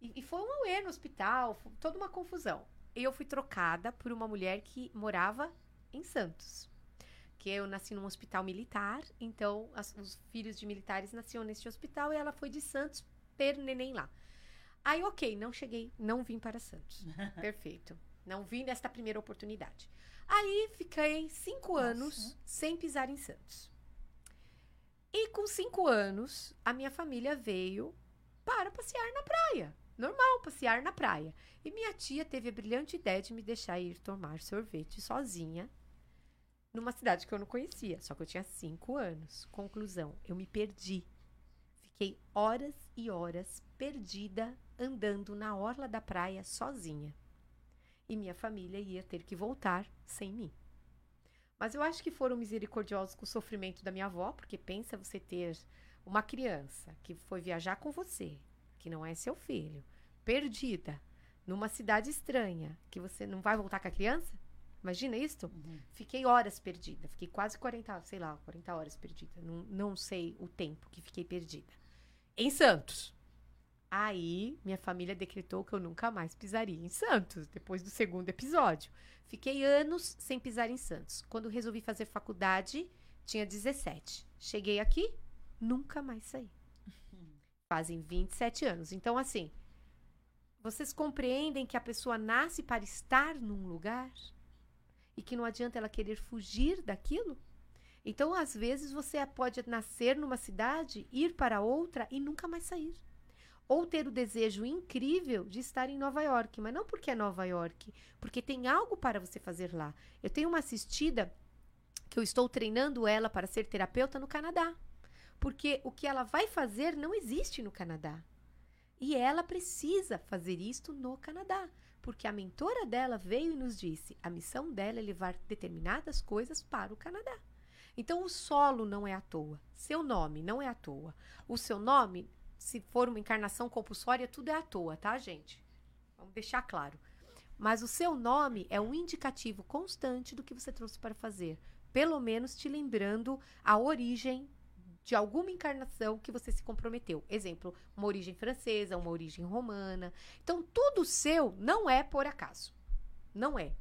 E, e foi um auê no hospital, toda uma confusão. Eu fui trocada por uma mulher que morava em Santos. Que eu nasci num hospital militar, então as- os filhos de militares nasciam neste hospital e ela foi de Santos ter neném lá. Aí, ok, não cheguei, não vim para Santos. Perfeito. Não vim nesta primeira oportunidade. Aí fiquei cinco Nossa. anos sem pisar em Santos. E com cinco anos, a minha família veio para passear na praia. Normal, passear na praia. E minha tia teve a brilhante ideia de me deixar ir tomar sorvete sozinha numa cidade que eu não conhecia. Só que eu tinha cinco anos. Conclusão, eu me perdi. Fiquei horas e horas perdida andando na orla da praia sozinha. E minha família ia ter que voltar sem mim. Mas eu acho que foram misericordiosos com o sofrimento da minha avó, porque pensa você ter uma criança que foi viajar com você, que não é seu filho, perdida, numa cidade estranha, que você não vai voltar com a criança? Imagina isso? Uhum. Fiquei horas perdida. Fiquei quase 40, sei lá, 40 horas perdida. Não, não sei o tempo que fiquei perdida. Em Santos. Aí, minha família decretou que eu nunca mais pisaria em Santos, depois do segundo episódio. Fiquei anos sem pisar em Santos. Quando resolvi fazer faculdade, tinha 17. Cheguei aqui, nunca mais saí. Fazem 27 anos. Então, assim, vocês compreendem que a pessoa nasce para estar num lugar? e que não adianta ela querer fugir daquilo? Então, às vezes, você pode nascer numa cidade, ir para outra e nunca mais sair. Ou ter o desejo incrível de estar em Nova York, mas não porque é Nova York, porque tem algo para você fazer lá. Eu tenho uma assistida que eu estou treinando ela para ser terapeuta no Canadá. Porque o que ela vai fazer não existe no Canadá. E ela precisa fazer isto no Canadá porque a mentora dela veio e nos disse: a missão dela é levar determinadas coisas para o Canadá. Então, o solo não é à toa, seu nome não é à toa. O seu nome, se for uma encarnação compulsória, tudo é à toa, tá, gente? Vamos deixar claro. Mas o seu nome é um indicativo constante do que você trouxe para fazer, pelo menos te lembrando a origem de alguma encarnação que você se comprometeu. Exemplo, uma origem francesa, uma origem romana. Então, tudo seu não é por acaso. Não é.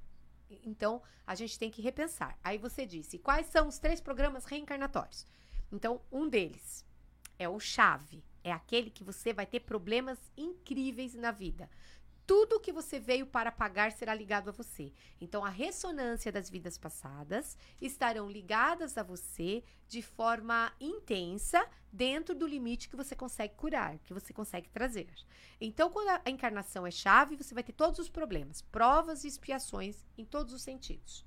Então, a gente tem que repensar. Aí você disse, quais são os três programas reencarnatórios? Então, um deles é o chave. É aquele que você vai ter problemas incríveis na vida. Tudo que você veio para pagar será ligado a você. Então, a ressonância das vidas passadas estarão ligadas a você de forma intensa, dentro do limite que você consegue curar, que você consegue trazer. Então, quando a encarnação é chave, você vai ter todos os problemas, provas e expiações em todos os sentidos.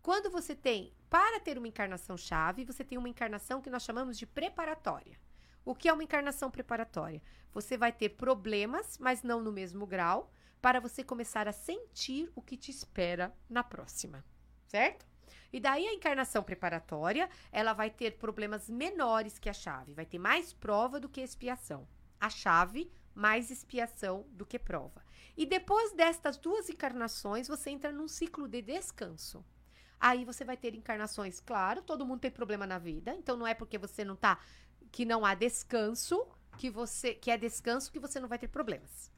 Quando você tem, para ter uma encarnação chave, você tem uma encarnação que nós chamamos de preparatória. O que é uma encarnação preparatória? Você vai ter problemas, mas não no mesmo grau, para você começar a sentir o que te espera na próxima, certo? E daí a encarnação preparatória, ela vai ter problemas menores que a chave, vai ter mais prova do que expiação. A chave, mais expiação do que prova. E depois destas duas encarnações, você entra num ciclo de descanso. Aí você vai ter encarnações, claro, todo mundo tem problema na vida, então não é porque você não tá que não há descanso, que você que é descanso que você não vai ter problemas.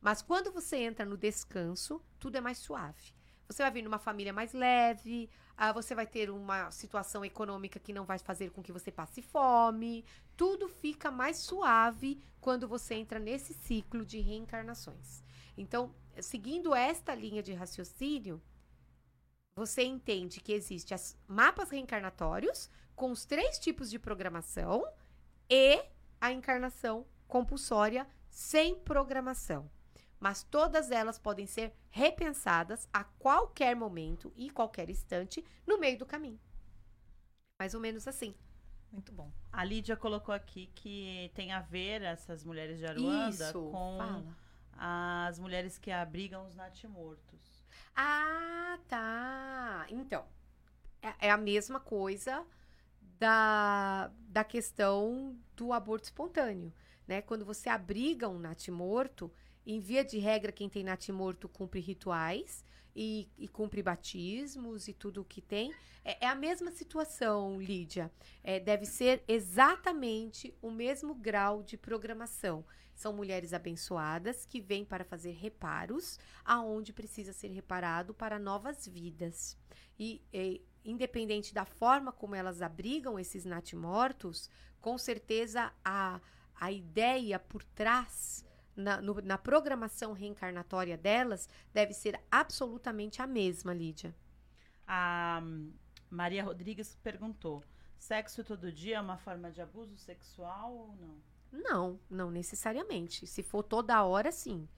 Mas quando você entra no descanso, tudo é mais suave. Você vai vir numa família mais leve, ah, você vai ter uma situação econômica que não vai fazer com que você passe fome. Tudo fica mais suave quando você entra nesse ciclo de reencarnações. Então, seguindo esta linha de raciocínio, você entende que existe as mapas reencarnatórios com os três tipos de programação e a encarnação compulsória sem programação. Mas todas elas podem ser repensadas a qualquer momento e qualquer instante no meio do caminho. Mais ou menos assim. Muito bom. A Lídia colocou aqui que tem a ver essas mulheres de Aruanda Isso, com fala. as mulheres que abrigam os natimortos. Ah, tá. Então, é, é a mesma coisa da, da questão do aborto espontâneo, né? Quando você abriga um natimorto, em via de regra, quem tem natimorto cumpre rituais e, e cumpre batismos e tudo o que tem. É, é a mesma situação, Lídia. É, deve ser exatamente o mesmo grau de programação. São mulheres abençoadas que vêm para fazer reparos aonde precisa ser reparado para novas vidas. E, e, independente da forma como elas abrigam esses natimortos, com certeza a, a ideia por trás, na, no- na programação reencarnatória delas, deve ser absolutamente a mesma, Lídia. A Maria Rodrigues perguntou: sexo todo dia é uma forma de abuso sexual ou não? Não, não necessariamente. Se for toda hora, sim.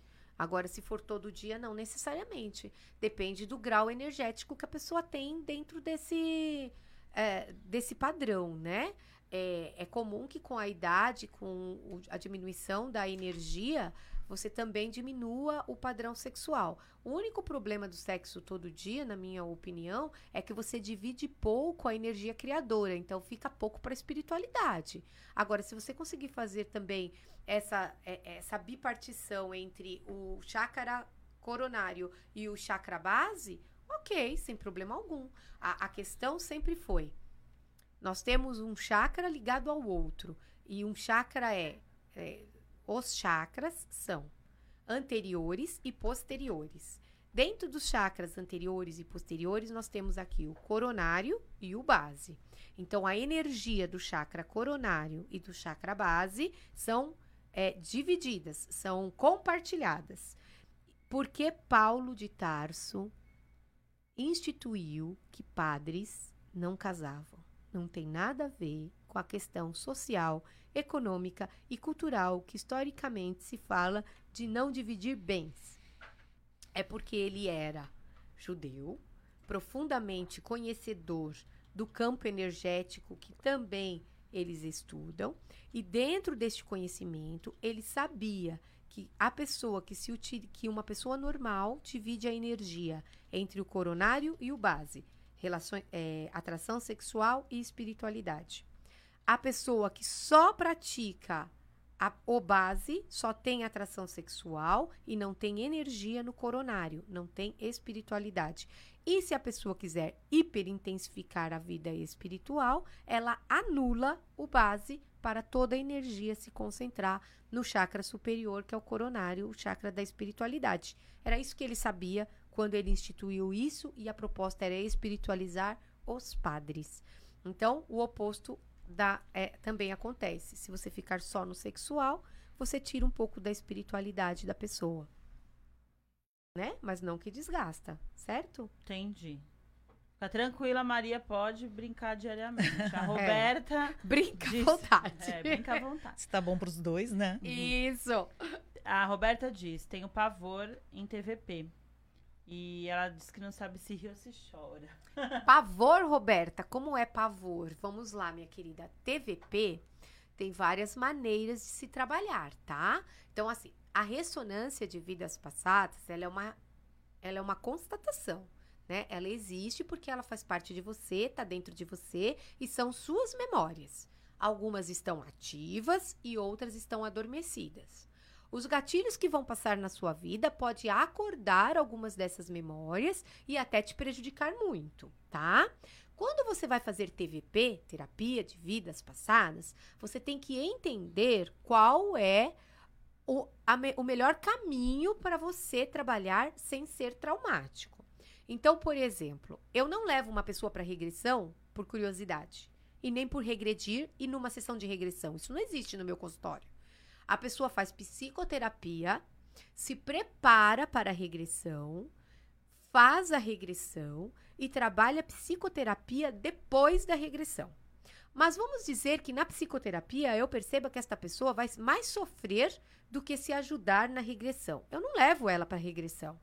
Agora, se for todo dia, não necessariamente. Depende do grau energético que a pessoa tem dentro desse, é, desse padrão, né? É, é comum que com a idade, com a diminuição da energia, você também diminua o padrão sexual. O único problema do sexo todo dia, na minha opinião, é que você divide pouco a energia criadora, então fica pouco para a espiritualidade. Agora, se você conseguir fazer também essa, é- essa bipartição entre o chakra coronário e o chakra base, ok, sem problema algum. A, a questão sempre foi: nós temos um chakra ligado ao outro, e um chakra é, é os chakras são anteriores e posteriores. Dentro dos chakras anteriores e posteriores, nós temos aqui o coronário e o base. Então, a energia do chakra coronário e do chakra base são é, divididas, são compartilhadas. Porque Paulo de Tarso instituiu que padres não casavam. Não tem nada a ver com a questão social, econômica e cultural que historicamente se fala de não dividir bens. É porque ele era judeu, profundamente conhecedor do campo energético que também eles estudam, e dentro deste conhecimento, ele sabia que a pessoa que se que uma pessoa normal divide a energia entre o coronário e o base, relações, é, atração sexual e espiritualidade. A pessoa que só pratica a, o base só tem atração sexual e não tem energia no coronário, não tem espiritualidade. E se a pessoa quiser hiperintensificar a vida espiritual, ela anula o base para toda a energia se concentrar no chakra superior, que é o coronário, o chakra da espiritualidade. Era isso que ele sabia quando ele instituiu isso e a proposta era espiritualizar os padres. Então, o oposto da, é, também acontece. Se você ficar só no sexual, você tira um pouco da espiritualidade da pessoa. Né? Mas não que desgasta, certo? Entendi. Fica tranquila, Maria pode brincar diariamente. A Roberta. Brinca Disse- à vontade. É, brinca à vontade. Se tá bom pros dois, né? Isso. A Roberta diz: tenho pavor em TVP. E ela diz que não sabe se ri ou se chora. Pavor, Roberta, como é pavor? Vamos lá, minha querida. TVP tem várias maneiras de se trabalhar, tá? Então, assim, a ressonância de vidas passadas, ela é uma, ela é uma constatação, né? Ela existe porque ela faz parte de você, tá dentro de você e são suas memórias. Algumas estão ativas e outras estão adormecidas. Os gatilhos que vão passar na sua vida pode acordar algumas dessas memórias e até te prejudicar muito, tá? Quando você vai fazer TVP, terapia de vidas passadas, você tem que entender qual é o, o melhor caminho para você trabalhar sem ser traumático. Então, por exemplo, eu não levo uma pessoa para regressão por curiosidade e nem por regredir e numa sessão de regressão. Isso não existe no meu consultório. A pessoa faz psicoterapia, se prepara para a regressão, faz a regressão e trabalha psicoterapia depois da regressão. Mas vamos dizer que na psicoterapia eu perceba que esta pessoa vai mais sofrer do que se ajudar na regressão. Eu não levo ela para regressão.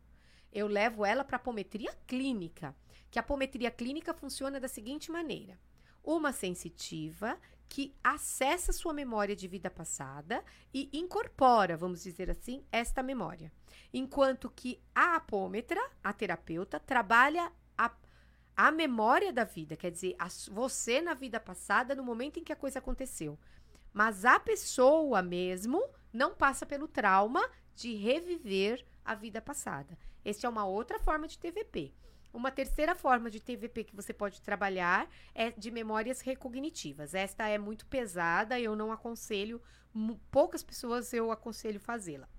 Eu levo ela para a apometria clínica, que a apometria clínica funciona da seguinte maneira: uma sensitiva que acessa sua memória de vida passada e incorpora, vamos dizer assim, esta memória. Enquanto que a apômetra, a terapeuta, trabalha a, a memória da vida, quer dizer, a, você na vida passada, no momento em que a coisa aconteceu. Mas a pessoa mesmo não passa pelo trauma de reviver a vida passada. Esta é uma outra forma de TVP. Uma terceira forma de TVP que você pode trabalhar é de memórias recognitivas. Esta é muito pesada, eu não aconselho, poucas pessoas eu aconselho fazê-la.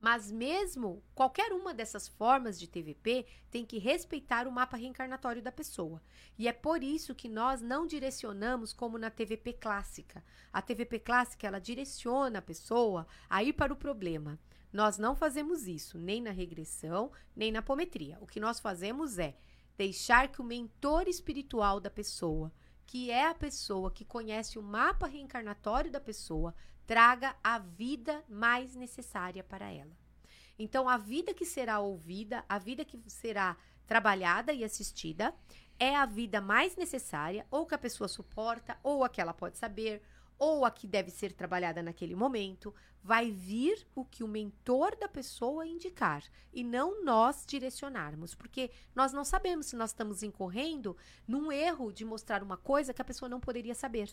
Mas mesmo qualquer uma dessas formas de TVP tem que respeitar o mapa reencarnatório da pessoa. E é por isso que nós não direcionamos como na TVP clássica. A TVP clássica ela direciona a pessoa a ir para o problema. Nós não fazemos isso nem na regressão, nem na apometria. O que nós fazemos é deixar que o mentor espiritual da pessoa, que é a pessoa que conhece o mapa reencarnatório da pessoa, traga a vida mais necessária para ela. Então, a vida que será ouvida, a vida que será trabalhada e assistida, é a vida mais necessária, ou que a pessoa suporta, ou a que ela pode saber, ou a que deve ser trabalhada naquele momento, vai vir o que o mentor da pessoa indicar e não nós direcionarmos, porque nós não sabemos se nós estamos incorrendo num erro de mostrar uma coisa que a pessoa não poderia saber.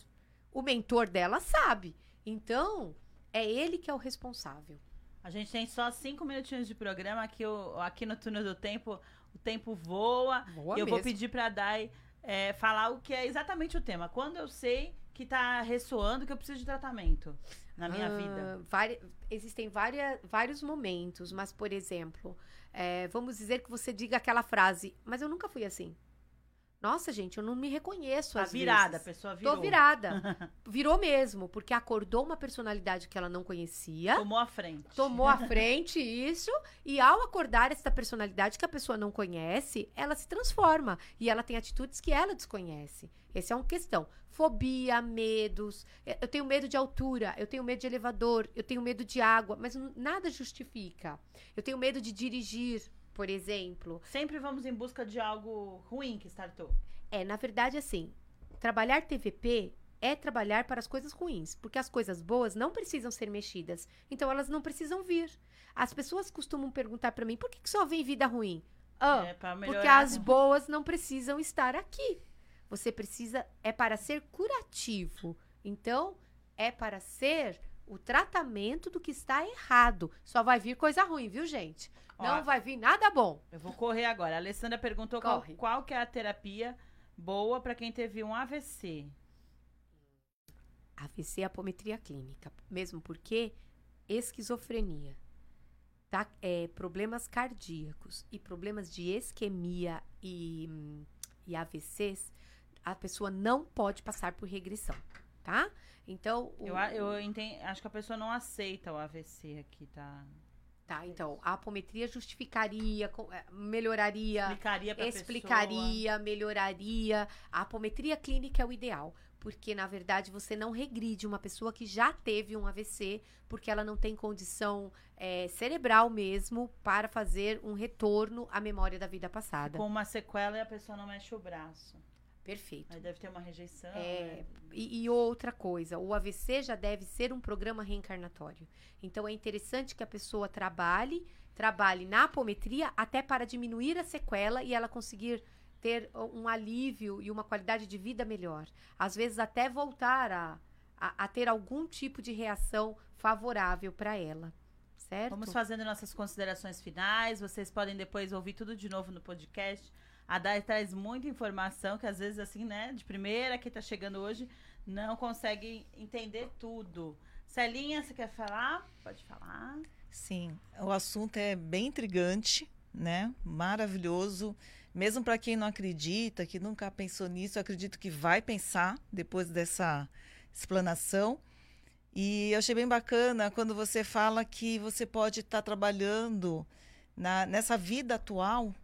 O mentor dela sabe, então é ele que é o responsável. A gente tem só cinco minutinhos de programa aqui, aqui no túnel do tempo. O tempo voa. voa eu mesmo. vou pedir para a Dai é, falar o que é exatamente o tema. Quando eu sei que tá ressoando que eu preciso de tratamento na minha vida? Vari, existem várias, vários momentos, mas, por exemplo, é, vamos dizer que você diga aquela frase, mas eu nunca fui assim. Nossa, gente, eu não me reconheço tá às virada, vezes. a pessoa virou. Tô virada. Virou mesmo, porque acordou uma personalidade que ela não conhecia. Tomou a frente. Tomou a frente, isso. E ao acordar essa personalidade que a pessoa não conhece, ela se transforma. E ela tem atitudes que ela desconhece. Essa é uma questão. Fobia, medos. Eu tenho medo de altura, eu tenho medo de elevador, eu tenho medo de água, mas nada justifica. Eu tenho medo de dirigir, por exemplo. Sempre vamos em busca de algo ruim que startou. É, na verdade, assim, trabalhar TVP é trabalhar para as coisas ruins, porque as coisas boas não precisam ser mexidas, então elas não precisam vir. As pessoas costumam perguntar para mim, por que, que só vem vida ruim? Ah, é, porque as boas não precisam estar aqui. Você precisa é para ser curativo. Então, é para ser o tratamento do que está errado. Só vai vir coisa ruim, viu, gente? Ó, Não vai vir nada bom. Eu vou correr agora. A Alessandra perguntou qual, qual, que é a terapia boa para quem teve um AVC. AVC é apometria clínica, mesmo porque esquizofrenia, tá? É, problemas cardíacos e problemas de isquemia e, e AVCs, a pessoa não pode passar por regressão, tá? Então, o, eu, eu entendo, acho que a pessoa não aceita o AVC aqui, tá? Tá, então, a apometria justificaria, eh, melhoraria, explicaria, explicaria pessoa. melhoraria. A apometria clínica é o ideal, porque na verdade você não regride uma pessoa que já teve um AVC, porque ela não tem condição é, cerebral mesmo para fazer um retorno à memória da vida passada. Com uma sequela e a pessoa não mexe o braço. Perfeito. Aí deve ter uma rejeição. É, né? e, e, outra coisa, o AVC já deve ser um programa reencarnatório. Então é interessante que a pessoa trabalhe, trabalhe na apometria até para diminuir a sequela e ela conseguir ter um alívio e uma qualidade de vida melhor. Às vezes até voltar a, a, a ter algum tipo de reação favorável para ela. Certo? Vamos fazendo nossas considerações finais. Vocês podem depois ouvir tudo de novo no podcast a Dai traz muita informação que às vezes, assim, né, de primeira que tá chegando hoje, não consegue entender tudo. Celinha, você quer falar? Pode falar. Sim, o assunto é bem intrigante, né? Maravilhoso. Mesmo para quem não acredita, que nunca pensou nisso, eu acredito que vai pensar depois dessa explanação. E eu achei bem bacana quando você fala que você pode estar tá trabalhando na, nessa vida atual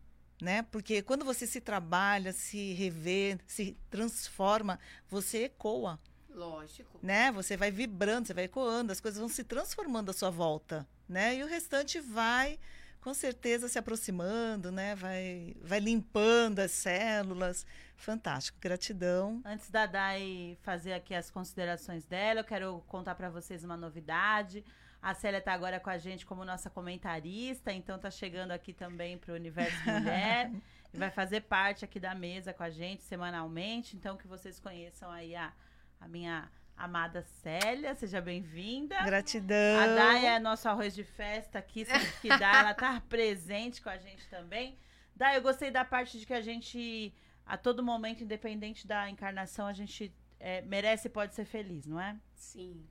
né? Porque quando você se trabalha, se revê, se transforma, você ecoa. Lógico. Né? Você vai vibrando, você vai ecoando, as coisas vão se transformando à sua volta, né? E o restante vai com certeza se aproximando, né? Vai, vai limpando as células. Fantástico, gratidão. Antes da Dai fazer aqui as considerações dela, eu quero contar para vocês uma novidade. A Célia está agora com a gente como nossa comentarista, então está chegando aqui também para o Universo Mulher e vai fazer parte aqui da mesa com a gente semanalmente. Então que vocês conheçam aí a, a minha amada Célia, seja bem-vinda. Gratidão. A Dai é nosso arroz de festa aqui, sempre que dá, ela tá presente com a gente também. Dai, eu gostei da parte de que a gente, a todo momento, independente da encarnação, a gente é, merece e pode ser feliz, não é? Sim.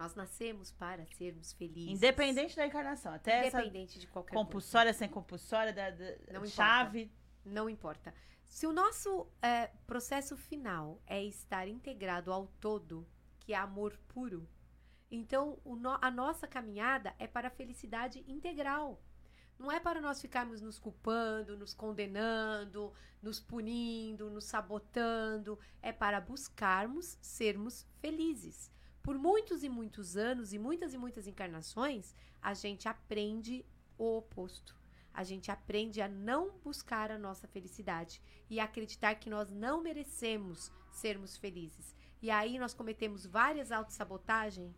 Nós nascemos para sermos felizes. Independente da encarnação, até Independente de qualquer compulsória, coisa. sem compulsória, da, da Não chave. Importa. Não importa. Se o nosso é, processo final é estar integrado ao todo, que é amor puro, então no, a nossa caminhada é para a felicidade integral. Não é para nós ficarmos nos culpando, nos condenando, nos punindo, nos sabotando. É para buscarmos sermos felizes. Por muitos e muitos anos e muitas e muitas encarnações, a gente aprende o oposto. A gente aprende a não buscar a nossa felicidade e acreditar que nós não merecemos sermos felizes. E aí nós cometemos várias autossabotagem,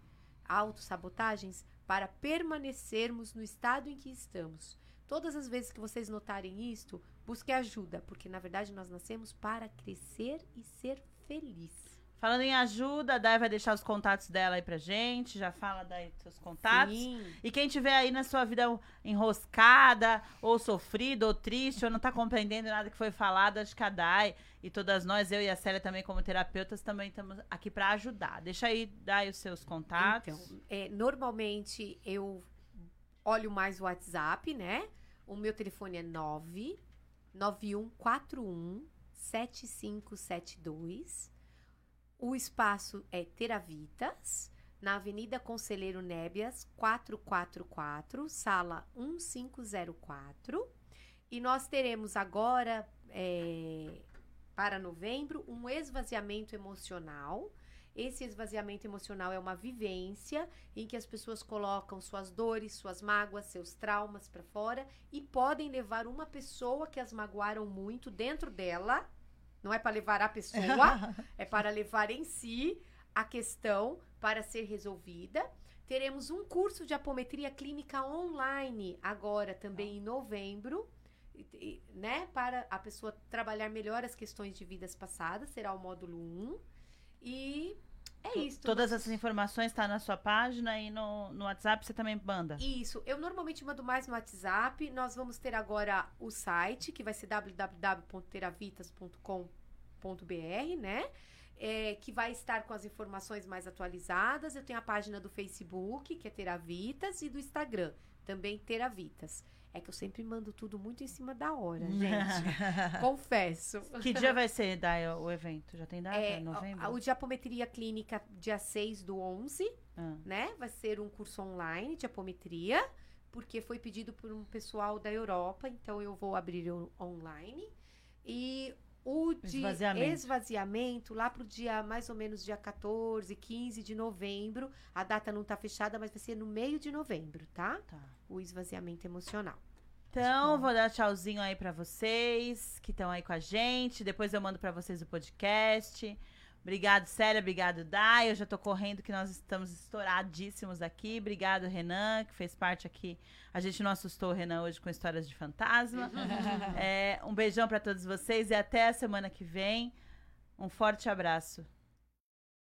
autossabotagens para permanecermos no estado em que estamos. Todas as vezes que vocês notarem isto, busque ajuda, porque na verdade nós nascemos para crescer e ser feliz. Falando em ajuda, a Dai vai deixar os contatos dela aí pra gente. Já fala daí seus contatos. Sim. E quem tiver aí na sua vida enroscada, ou sofrida, ou triste, ou não tá compreendendo nada que foi falado, acho que a Dai e todas nós, eu e a Célia também como terapeutas, também estamos aqui para ajudar. Deixa aí, Dai os seus contatos. Então, é, normalmente eu olho mais o WhatsApp, né? O meu telefone é 9 9141 7572. O espaço é Teravitas, na Avenida Conselheiro Nébias, 444, sala 1504. E nós teremos agora, é, para novembro, um esvaziamento emocional. Esse esvaziamento emocional é uma vivência em que as pessoas colocam suas dores, suas mágoas, seus traumas para fora e podem levar uma pessoa que as magoaram muito dentro dela. Não é para levar a pessoa, é para levar em si a questão para ser resolvida. Teremos um curso de apometria clínica online agora também em novembro, né? Para a pessoa trabalhar melhor as questões de vidas passadas, será o módulo 1. E é isso. Todas essas informações estão na sua página e no, no WhatsApp você também manda. Isso, eu normalmente mando mais no WhatsApp. Nós vamos ter agora o site, que vai ser www.teravitas.com.br, né? É, que vai estar com as informações mais atualizadas. Eu tenho a página do Facebook, que é Teravitas, e do Instagram, também Teravitas. É que eu sempre mando tudo muito em cima da hora, gente. Confesso. que dia vai ser, Dai, o evento? Já tem data? É, novembro? a- o de apometria clínica, dia 6 do 11, Ah. né? Vai ser um curso online de apometria, porque foi pedido por um pessoal da Europa, então eu vou abrir o online. E o de Esvaziamento. esvaziamento, lá pro dia, mais ou menos dia 14, 15 de novembro, a data não tá fechada, mas vai ser no meio de novembro, tá? Tá. O esvaziamento emocional. Então, vou dar tchauzinho aí pra vocês que estão aí com a gente. Depois eu mando pra vocês o podcast. Obrigado, Célia. Obrigado, Dai. Eu já tô correndo que nós estamos estouradíssimos aqui. Obrigado, Renan, que fez parte aqui. A gente não assustou o Renan hoje com histórias de fantasma. É, um beijão pra todos vocês e até a semana que vem. Um forte abraço.